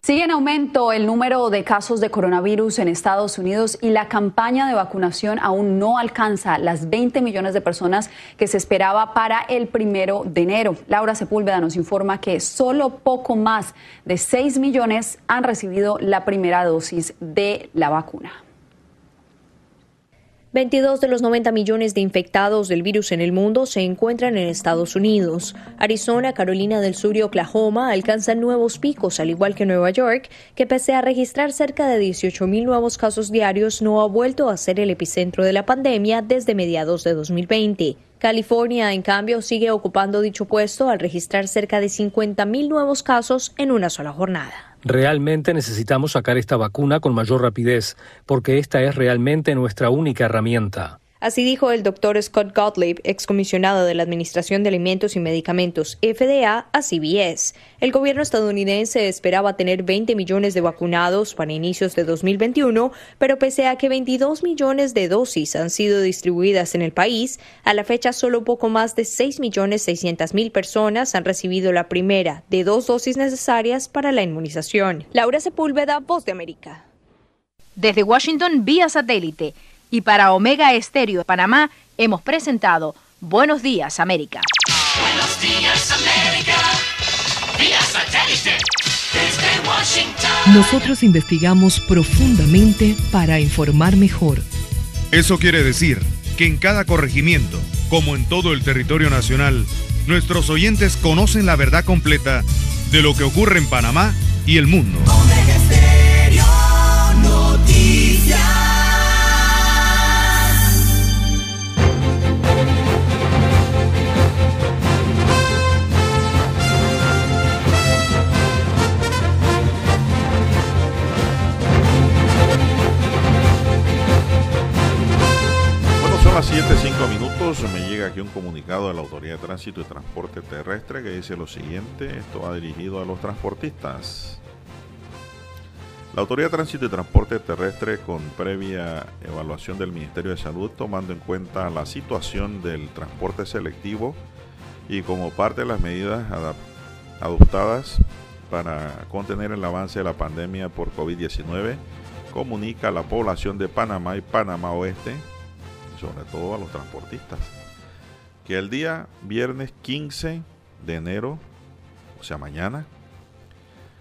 Sigue en aumento el número de casos de coronavirus en Estados Unidos y la campaña de vacunación aún no alcanza las 20 millones de personas que se esperaba para el primero de enero. Laura Sepúlveda nos informa que solo poco más de 6 millones han recibido la primera dosis de la vacuna. 22 de los 90 millones de infectados del virus en el mundo se encuentran en Estados Unidos. Arizona, Carolina del Sur y Oklahoma alcanzan nuevos picos, al igual que Nueva York, que pese a registrar cerca de 18 mil nuevos casos diarios, no ha vuelto a ser el epicentro de la pandemia desde mediados de 2020. California, en cambio, sigue ocupando dicho puesto al registrar cerca de 50 mil nuevos casos en una sola jornada. Realmente necesitamos sacar esta vacuna con mayor rapidez, porque esta es realmente nuestra única herramienta. Así dijo el doctor Scott Gottlieb, excomisionado de la Administración de Alimentos y Medicamentos FDA a CBS. El gobierno estadounidense esperaba tener 20 millones de vacunados para inicios de 2021, pero pese a que 22 millones de dosis han sido distribuidas en el país, a la fecha solo poco más de 6 millones 600 mil personas han recibido la primera de dos dosis necesarias para la inmunización. Laura Sepúlveda, Voz de América. Desde Washington, vía satélite y para Omega Estéreo de Panamá hemos presentado Buenos Días América. Buenos días América, vía satélite desde Washington. Nosotros investigamos profundamente para informar mejor. Eso quiere decir que en cada corregimiento, como en todo el territorio nacional, nuestros oyentes conocen la verdad completa de lo que ocurre en Panamá y el mundo. Son las 7, 5 minutos. Me llega aquí un comunicado de la Autoridad de Tránsito y Transporte Terrestre que dice lo siguiente. Esto va dirigido a los transportistas. La Autoridad de Tránsito y Transporte Terrestre, con previa evaluación del Ministerio de Salud, tomando en cuenta la situación del transporte selectivo y como parte de las medidas adoptadas para contener el avance de la pandemia por COVID-19, comunica a la población de Panamá y Panamá Oeste, sobre todo a los transportistas, que el día viernes 15 de enero, o sea mañana,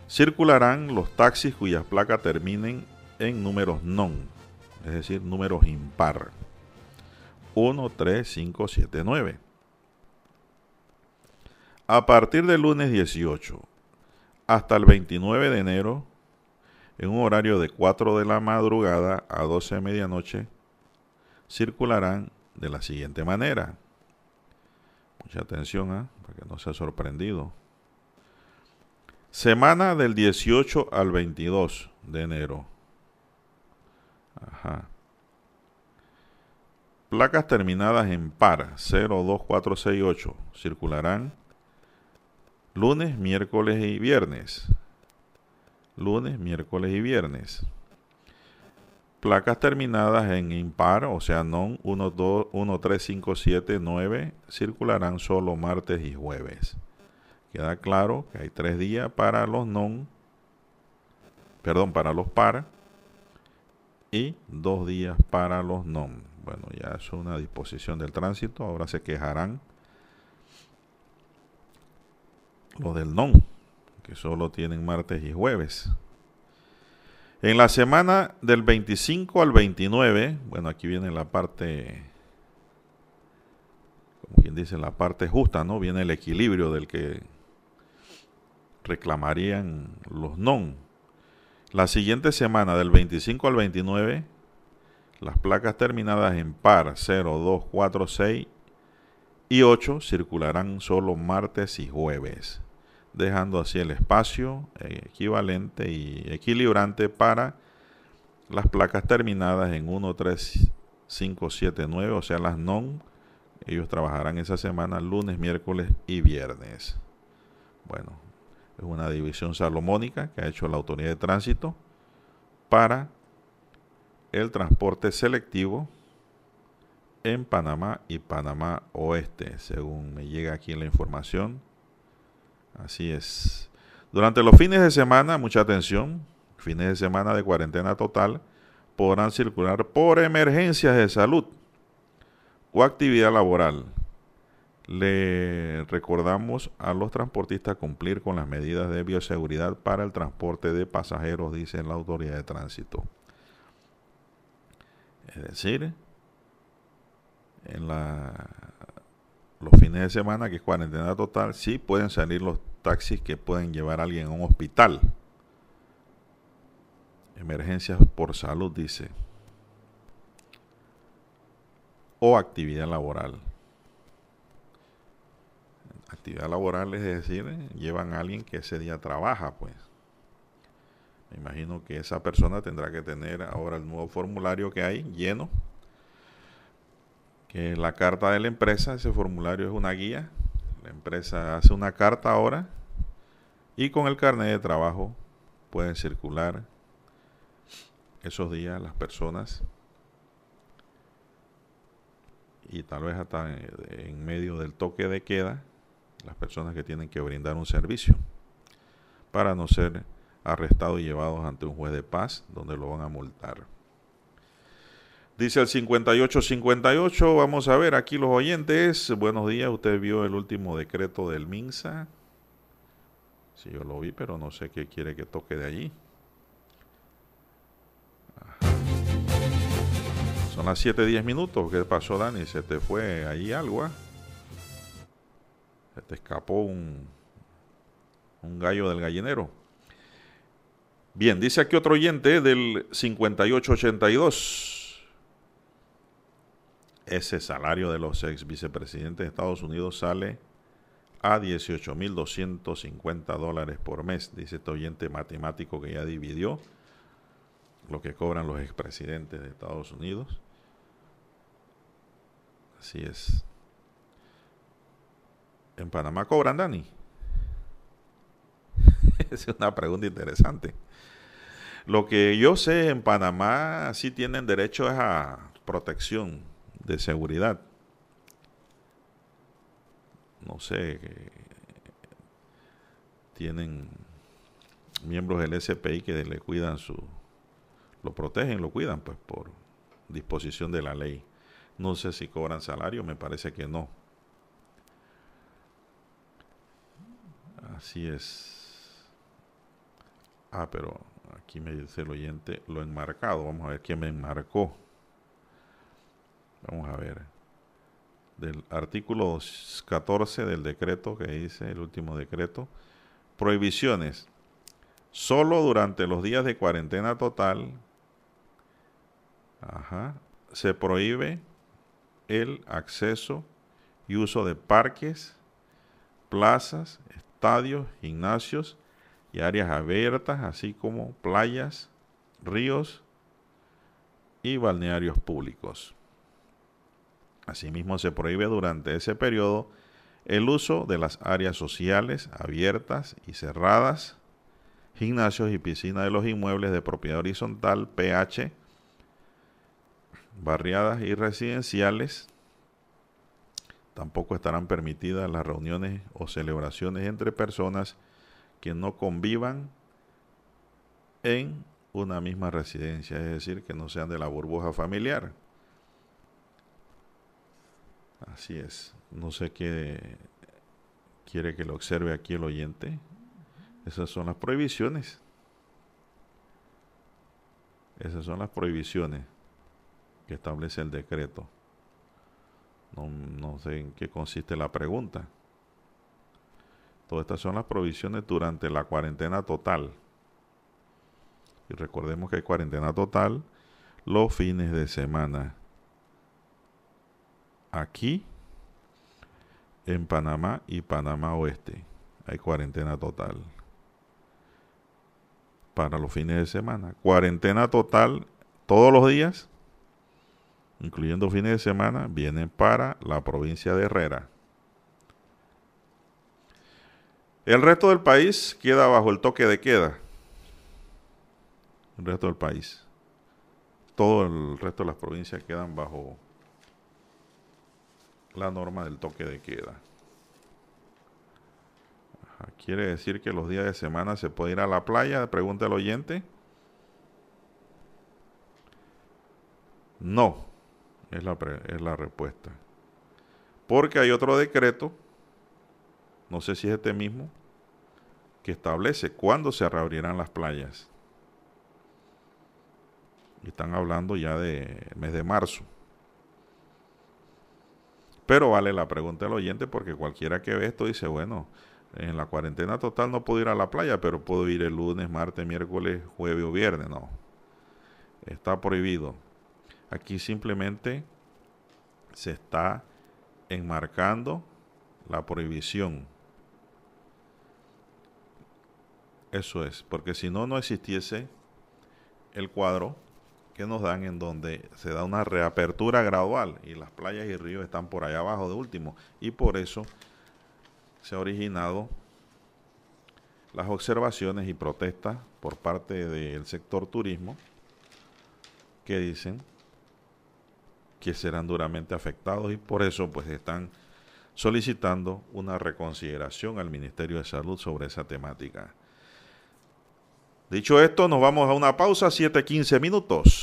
circularán los taxis cuyas placas terminen en números non, es decir, números impar. 1, 3, 5, 7, 9. A partir del lunes 18 hasta el 29 de enero, en un horario de 4 de la madrugada a 12 de medianoche, circularán de la siguiente manera. Mucha atención, ¿eh? para que no sea sorprendido. Semana del 18 al 22 de enero. Ajá. Placas terminadas en par 0, 2, 4, 6, 8 circularán lunes, miércoles y viernes. Lunes, miércoles y viernes. Placas terminadas en impar, o sea, non 1, 2, 1, 3, 5, 7, 9, circularán solo martes y jueves. Queda claro que hay tres días para los non, perdón, para los par y dos días para los non. Bueno, ya es una disposición del tránsito. Ahora se quejarán los del non, que solo tienen martes y jueves. En la semana del 25 al 29, bueno, aquí viene la parte, como quien dice, la parte justa, ¿no? Viene el equilibrio del que reclamarían los non. La siguiente semana, del 25 al 29, las placas terminadas en par 0, 2, 4, 6 y 8 circularán solo martes y jueves, dejando así el espacio equivalente y equilibrante para las placas terminadas en 1, 3, 5, 7, 9, o sea, las non. Ellos trabajarán esa semana lunes, miércoles y viernes. Bueno, es una división salomónica que ha hecho la autoridad de tránsito para el transporte selectivo en Panamá y Panamá Oeste, según me llega aquí la información. Así es. Durante los fines de semana, mucha atención, fines de semana de cuarentena total, podrán circular por emergencias de salud o actividad laboral. Le recordamos a los transportistas cumplir con las medidas de bioseguridad para el transporte de pasajeros, dice la autoridad de tránsito. Es decir, en la, los fines de semana, que es cuarentena total, sí pueden salir los taxis que pueden llevar a alguien a un hospital. Emergencias por salud, dice. O actividad laboral. Actividad laboral es decir, llevan a alguien que ese día trabaja, pues. Me imagino que esa persona tendrá que tener ahora el nuevo formulario que hay lleno, la carta de la empresa. Ese formulario es una guía. La empresa hace una carta ahora y con el carnet de trabajo pueden circular esos días las personas y tal vez hasta en medio del toque de queda las personas que tienen que brindar un servicio para no ser arrestados y llevados ante un juez de paz donde lo van a multar. Dice el 5858, vamos a ver aquí los oyentes. Buenos días, usted vio el último decreto del MINSA. Sí, yo lo vi, pero no sé qué quiere que toque de allí. Son las 7:10 minutos. ¿Qué pasó, Dani? ¿Se te fue ahí algo? Ah? Se te escapó un, un gallo del gallinero. Bien, dice aquí otro oyente del 5882. Ese salario de los ex vicepresidentes de Estados Unidos sale a 18.250 dólares por mes, dice este oyente matemático que ya dividió lo que cobran los expresidentes de Estados Unidos. Así es. ¿En Panamá cobran, Dani? Es una pregunta interesante. Lo que yo sé, en Panamá sí tienen derecho a protección de seguridad. No sé, tienen miembros del SPI que le cuidan su, lo protegen, lo cuidan, pues por disposición de la ley. No sé si cobran salario, me parece que no. Así es. Ah, pero aquí me dice el oyente lo enmarcado. Vamos a ver quién me enmarcó. Vamos a ver. Del artículo 14 del decreto que dice el último decreto. Prohibiciones. Solo durante los días de cuarentena total se prohíbe el acceso y uso de parques, plazas, estadios, gimnasios y áreas abiertas, así como playas, ríos y balnearios públicos. Asimismo, se prohíbe durante ese periodo el uso de las áreas sociales abiertas y cerradas, gimnasios y piscinas de los inmuebles de propiedad horizontal, PH, barriadas y residenciales. Tampoco estarán permitidas las reuniones o celebraciones entre personas que no convivan en una misma residencia, es decir, que no sean de la burbuja familiar. Así es. No sé qué quiere que lo observe aquí el oyente. Esas son las prohibiciones. Esas son las prohibiciones que establece el decreto. No, sé en qué consiste la pregunta. Todas estas son las provisiones durante la cuarentena total. Y recordemos que hay cuarentena total los fines de semana. Aquí, en Panamá y Panamá Oeste, hay cuarentena total. Para los fines de semana. Cuarentena total todos los días incluyendo fines de semana, vienen para la provincia de Herrera. El resto del país queda bajo el toque de queda. El resto del país. Todo el resto de las provincias quedan bajo la norma del toque de queda. Quiere decir que los días de semana se puede ir a la playa, pregunta el oyente. No, es la, es la respuesta. Porque hay otro decreto, no sé si es este mismo, que establece cuándo se reabrirán las playas. Están hablando ya de mes de marzo. Pero vale la pregunta del oyente porque cualquiera que ve esto dice, bueno, en la cuarentena total no puedo ir a la playa, pero puedo ir el lunes, martes, miércoles, jueves o viernes. No, está prohibido. Aquí simplemente se está enmarcando la prohibición. Eso es, porque si no, no existiese el cuadro que nos dan en donde se da una reapertura gradual y las playas y ríos están por allá abajo de último. Y por eso se ha originado las observaciones y protestas por parte del sector turismo que dicen que serán duramente afectados y por eso pues están solicitando una reconsideración al Ministerio de Salud sobre esa temática. Dicho esto, nos vamos a una pausa, 7-15 minutos.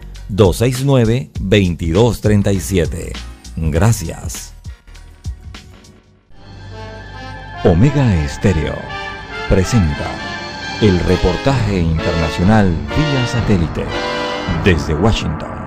269-2237. Gracias. Omega Estéreo presenta el reportaje internacional vía satélite desde Washington.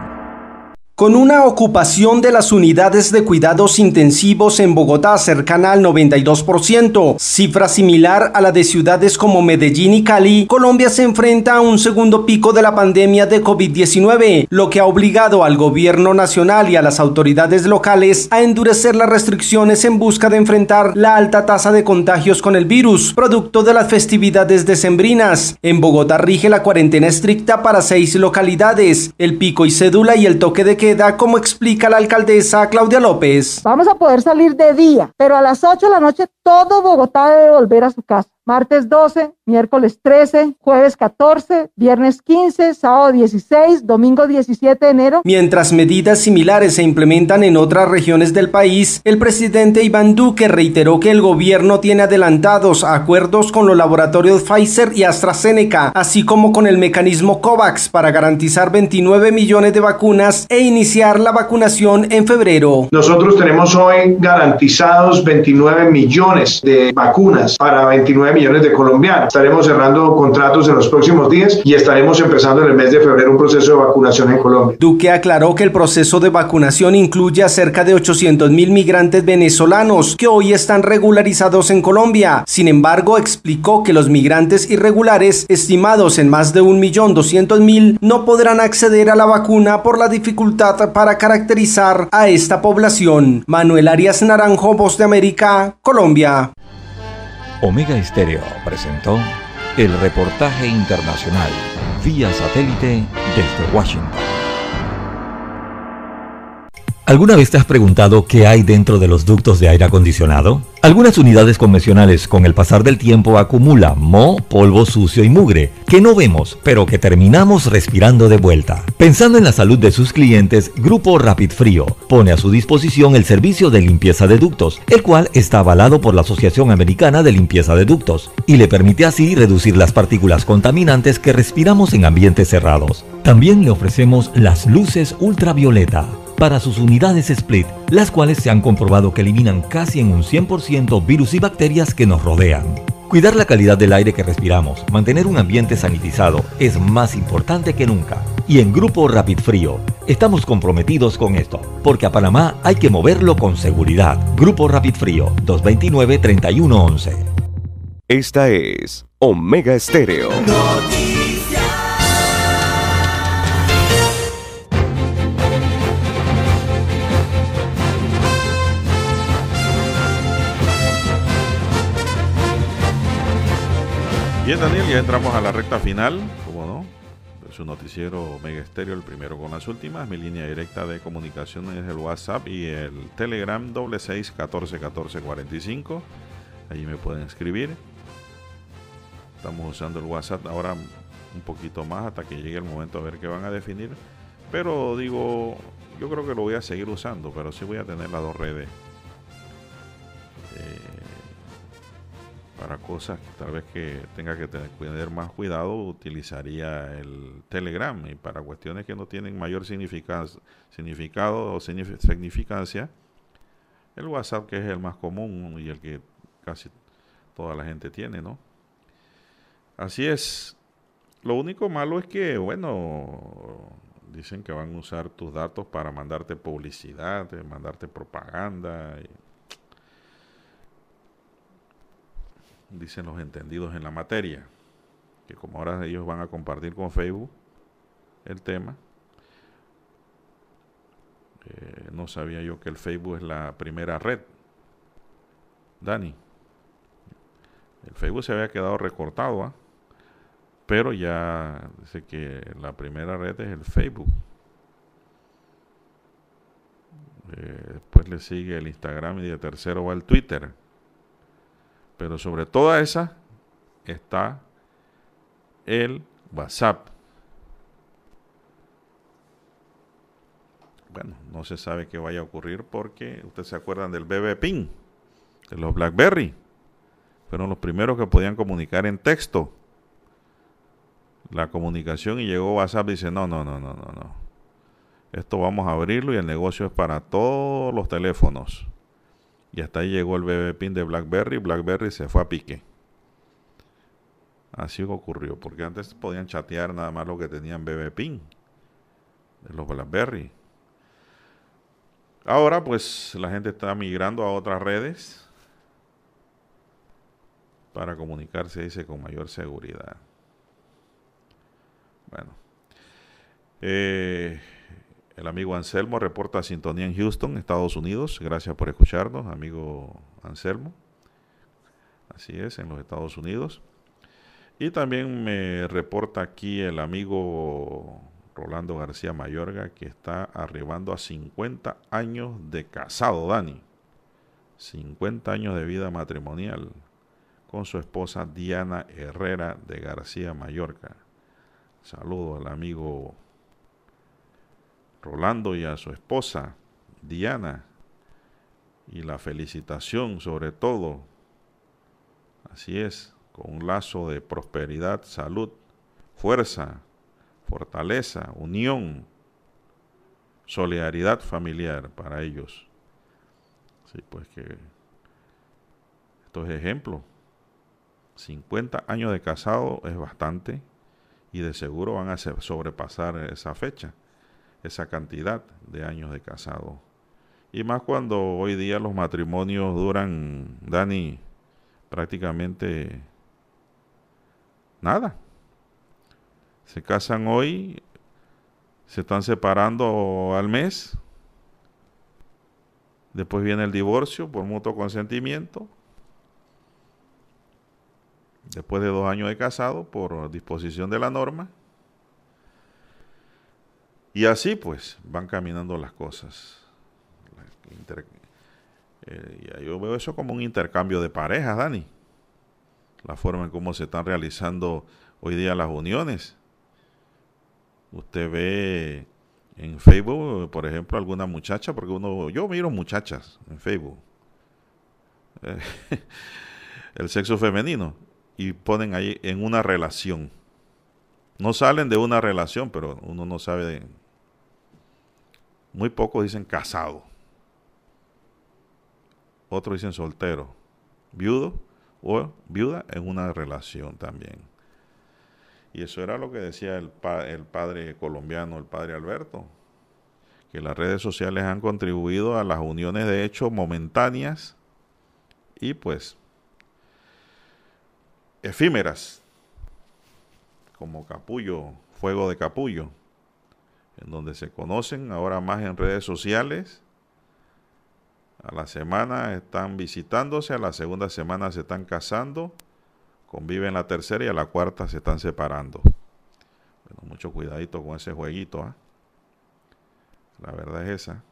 Con una ocupación de las unidades de cuidados intensivos en Bogotá cercana al 92%, cifra similar a la de ciudades como Medellín y Cali, Colombia se enfrenta a un segundo pico de la pandemia de COVID-19, lo que ha obligado al gobierno nacional y a las autoridades locales a endurecer las restricciones en busca de enfrentar la alta tasa de contagios con el virus, producto de las festividades decembrinas. En Bogotá rige la cuarentena estricta para seis localidades, el pico y cédula y el toque de queda, como explica la alcaldesa Claudia López. Vamos a poder salir de día, pero a las 8 de la noche todo Bogotá debe volver a su casa. Martes 12, miércoles 13, jueves 14, viernes 15, sábado 16, domingo 17 de enero. Mientras medidas similares se implementan en otras regiones del país, el presidente Iván Duque reiteró que el gobierno tiene adelantados acuerdos con los laboratorios Pfizer y AstraZeneca, así como con el mecanismo COVAX para garantizar 29 millones de vacunas e iniciar la vacunación en febrero. Nosotros tenemos hoy garantizados 29 millones de vacunas para 29 millones de colombianos. Estaremos cerrando contratos en los próximos días y estaremos empezando en el mes de febrero un proceso de vacunación en Colombia. Duque aclaró que el proceso de vacunación incluye a cerca de 800 mil migrantes venezolanos que hoy están regularizados en Colombia. Sin embargo, explicó que los migrantes irregulares, estimados en más de 1.200.000, no podrán acceder a la vacuna por la dificultad para caracterizar a esta población. Manuel Arias Naranjo, Voz de América, Colombia. Omega Estéreo presentó el reportaje internacional vía satélite desde Washington. ¿Alguna vez te has preguntado qué hay dentro de los ductos de aire acondicionado? Algunas unidades convencionales con el pasar del tiempo acumulan moho, polvo sucio y mugre que no vemos, pero que terminamos respirando de vuelta. Pensando en la salud de sus clientes, Grupo Rapid Frío pone a su disposición el servicio de limpieza de ductos, el cual está avalado por la Asociación Americana de Limpieza de Ductos y le permite así reducir las partículas contaminantes que respiramos en ambientes cerrados. También le ofrecemos las luces ultravioleta para sus unidades Split, las cuales se han comprobado que eliminan casi en un 100% virus y bacterias que nos rodean. Cuidar la calidad del aire que respiramos, mantener un ambiente sanitizado es más importante que nunca. Y en Grupo Rapid Frío estamos comprometidos con esto, porque a Panamá hay que moverlo con seguridad. Grupo Rapid Frío 229-3111. Esta es Omega Estéreo. Bien, Daniel, ya entramos a la recta final, como no, de su noticiero Mega Estéreo, el primero con las últimas. Mi línea directa de comunicación es el WhatsApp y el Telegram doble seis catorce catorce cuarenta y cinco. Allí me pueden escribir. Estamos usando el WhatsApp ahora un poquito más hasta que llegue el momento a ver qué van a definir. Pero digo, yo creo que lo voy a seguir usando, pero sí voy a tener las dos redes. Eh, para cosas tal vez que tenga que tener más cuidado, utilizaría el Telegram. Y para cuestiones que no tienen mayor significado o significancia, el WhatsApp, que es el más común y el que casi toda la gente tiene, ¿no? Así es. Lo único malo es que, bueno, dicen que van a usar tus datos para mandarte publicidad, mandarte propaganda. Y, dicen los entendidos en la materia, que como ahora ellos van a compartir con Facebook el tema, eh, no sabía yo que el Facebook es la primera red. Dani, el Facebook se había quedado recortado, ¿ah? pero ya dice que la primera red es el Facebook. Eh, después le sigue el Instagram y de tercero va el Twitter. Pero sobre toda esa está el WhatsApp. Bueno, no se sabe qué vaya a ocurrir porque ustedes se acuerdan del BB Pin, de los BlackBerry. Fueron los primeros que podían comunicar en texto. La comunicación y llegó WhatsApp y dice, no, no, no, no, no, no. Esto vamos a abrirlo y el negocio es para todos los teléfonos. Y hasta ahí llegó el BB Pin de BlackBerry. BlackBerry se fue a pique. Así ocurrió, porque antes podían chatear nada más lo que tenían BB Pin de los BlackBerry. Ahora pues la gente está migrando a otras redes para comunicarse, dice, con mayor seguridad. Bueno. Eh, el amigo Anselmo reporta sintonía en Houston, Estados Unidos. Gracias por escucharnos, amigo Anselmo. Así es, en los Estados Unidos. Y también me reporta aquí el amigo Rolando García Mayorga que está arribando a 50 años de casado, Dani. 50 años de vida matrimonial con su esposa Diana Herrera de García Mayorga. Saludo al amigo Rolando y a su esposa Diana. Y la felicitación sobre todo. Así es, con un lazo de prosperidad, salud, fuerza, fortaleza, unión, solidaridad familiar para ellos. Sí, pues que esto es ejemplo. 50 años de casado es bastante y de seguro van a sobrepasar esa fecha, esa cantidad de años de casado. Y más cuando hoy día los matrimonios duran, Dani, prácticamente nada. Se casan hoy, se están separando al mes, después viene el divorcio por mutuo consentimiento, después de dos años de casado por disposición de la norma. Y así pues van caminando las cosas. Eh, yo veo eso como un intercambio de parejas, Dani. La forma en cómo se están realizando hoy día las uniones. Usted ve en Facebook, por ejemplo, alguna muchacha, porque uno, yo miro muchachas en Facebook, el sexo femenino, y ponen ahí en una relación. No salen de una relación, pero uno no sabe de... Muy pocos dicen casado. Otros dicen soltero. Viudo o viuda en una relación también. Y eso era lo que decía el, el padre colombiano, el padre Alberto, que las redes sociales han contribuido a las uniones de hecho momentáneas y pues efímeras, como capullo, fuego de capullo, en donde se conocen ahora más en redes sociales. A la semana están visitándose, a la segunda semana se están casando conviven la tercera y a la cuarta se están separando. Bueno, mucho cuidadito con ese jueguito. ¿ah? La verdad es esa.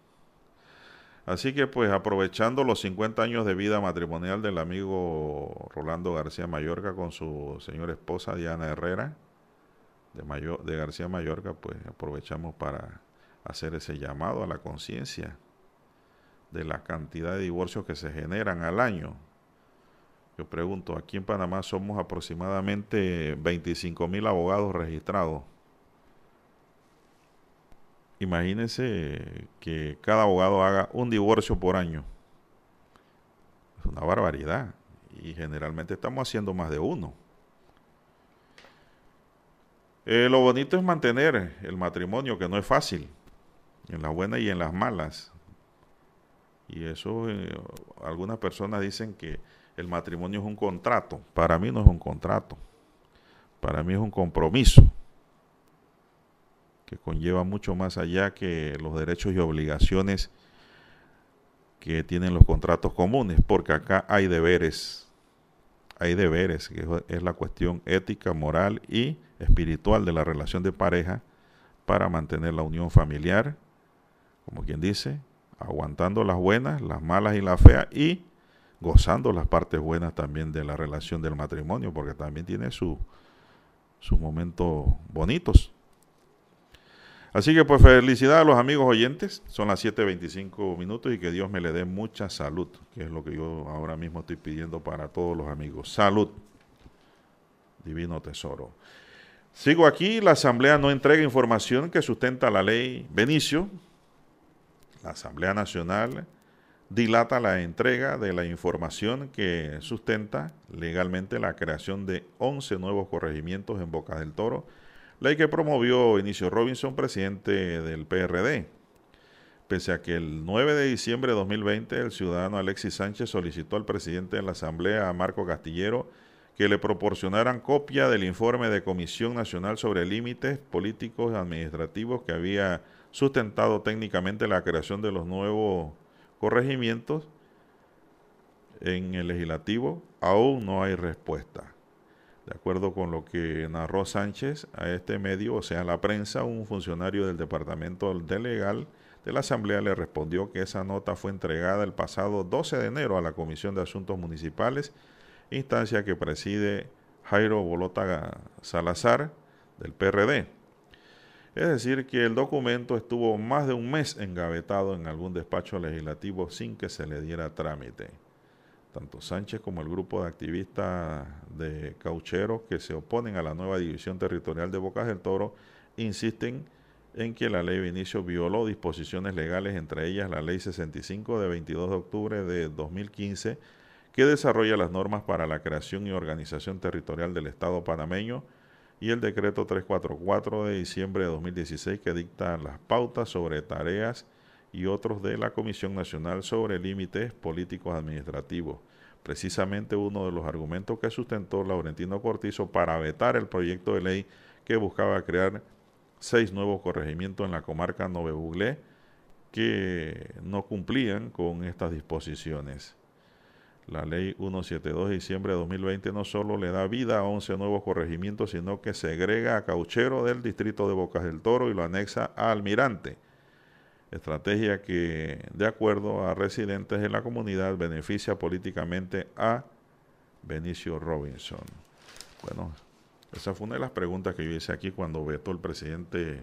Así que pues aprovechando los 50 años de vida matrimonial del amigo Rolando García Mayorga con su señora esposa Diana Herrera de, García Mayorga, pues aprovechamos para hacer ese llamado a la conciencia de la cantidad de divorcios que se generan al año yo pregunto, aquí en Panamá somos aproximadamente 25 mil abogados registrados. Imagínense que cada abogado haga un divorcio por año. Es una barbaridad. Y generalmente estamos haciendo más de uno. Eh, lo bonito es mantener el matrimonio, que no es fácil, en las buenas y en las malas. Y eso, eh, algunas personas dicen que el matrimonio es un contrato. Para mí no es un contrato. Para mí es un compromiso que conlleva mucho más allá que los derechos y obligaciones que tienen los contratos comunes, porque acá hay deberes, hay deberes, que es la cuestión ética, moral y espiritual de la relación de pareja para mantener la unión familiar, como quien dice, aguantando las buenas, las malas y las feas y gozando las partes buenas también de la relación del matrimonio, porque también tiene sus momentos bonitos. Así que pues felicidades a los amigos oyentes, son las 7.25 minutos y que Dios me le dé mucha salud, que es lo que yo ahora mismo estoy pidiendo para todos los amigos. Salud, divino tesoro. Sigo aquí, la Asamblea no entrega información que sustenta la ley Benicio, la Asamblea Nacional dilata la entrega de la información que sustenta legalmente la creación de 11 nuevos corregimientos en Boca del Toro, ley que promovió Inicio Robinson, presidente del PRD. pese a que el 9 de diciembre de 2020 el ciudadano Alexis Sánchez solicitó al presidente de la Asamblea, Marco Castillero, que le proporcionaran copia del informe de Comisión Nacional sobre Límites Políticos y Administrativos que había sustentado técnicamente la creación de los nuevos corregimientos en el legislativo, aún no hay respuesta. De acuerdo con lo que narró Sánchez a este medio, o sea, la prensa, un funcionario del Departamento de Legal de la Asamblea le respondió que esa nota fue entregada el pasado 12 de enero a la Comisión de Asuntos Municipales, instancia que preside Jairo Bolota Salazar del PRD. Es decir, que el documento estuvo más de un mes engavetado en algún despacho legislativo sin que se le diera trámite. Tanto Sánchez como el grupo de activistas de caucheros que se oponen a la nueva división territorial de Bocas del Toro insisten en que la ley de inicio violó disposiciones legales, entre ellas la ley 65 de 22 de octubre de 2015, que desarrolla las normas para la creación y organización territorial del Estado panameño, y el decreto 344 de diciembre de 2016 que dicta las pautas sobre tareas y otros de la Comisión Nacional sobre Límites Políticos Administrativos. Precisamente uno de los argumentos que sustentó Laurentino Cortizo para vetar el proyecto de ley que buscaba crear seis nuevos corregimientos en la comarca Nove Buglé que no cumplían con estas disposiciones. La ley 172 de diciembre de 2020 no solo le da vida a 11 nuevos corregimientos, sino que segrega a Cauchero del distrito de Bocas del Toro y lo anexa a Almirante. Estrategia que, de acuerdo a residentes de la comunidad, beneficia políticamente a Benicio Robinson. Bueno, esa fue una de las preguntas que yo hice aquí cuando vetó el presidente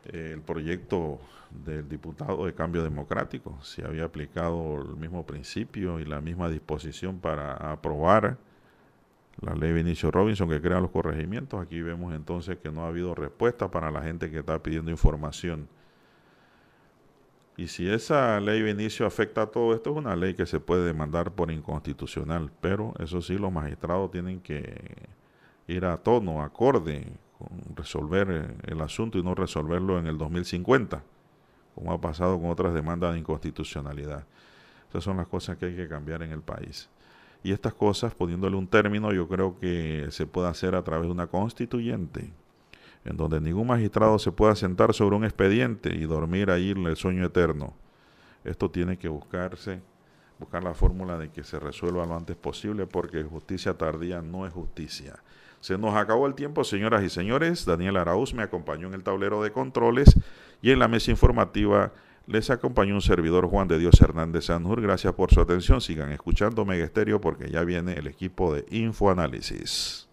eh, el proyecto del diputado de cambio democrático, si había aplicado el mismo principio y la misma disposición para aprobar la ley Vinicio Robinson que crea los corregimientos. Aquí vemos entonces que no ha habido respuesta para la gente que está pidiendo información. Y si esa ley Vinicio afecta a todo esto, es una ley que se puede demandar por inconstitucional, pero eso sí, los magistrados tienen que ir a tono, acorde, resolver el asunto y no resolverlo en el 2050, como ha pasado con otras demandas de inconstitucionalidad. Esas son las cosas que hay que cambiar en el país. Y estas cosas, poniéndole un término, yo creo que se puede hacer a través de una constituyente en donde ningún magistrado se pueda sentar sobre un expediente y dormir ahí en el sueño eterno. Esto tiene que buscarse, buscar la fórmula de que se resuelva lo antes posible, porque justicia tardía no es justicia. Se nos acabó el tiempo, señoras y señores. Daniel Arauz me acompañó en el tablero de controles y en la mesa informativa les acompañó un servidor Juan de Dios Hernández Sanjur. Gracias por su atención. Sigan escuchando Mega Estéreo porque ya viene el equipo de Infoanálisis.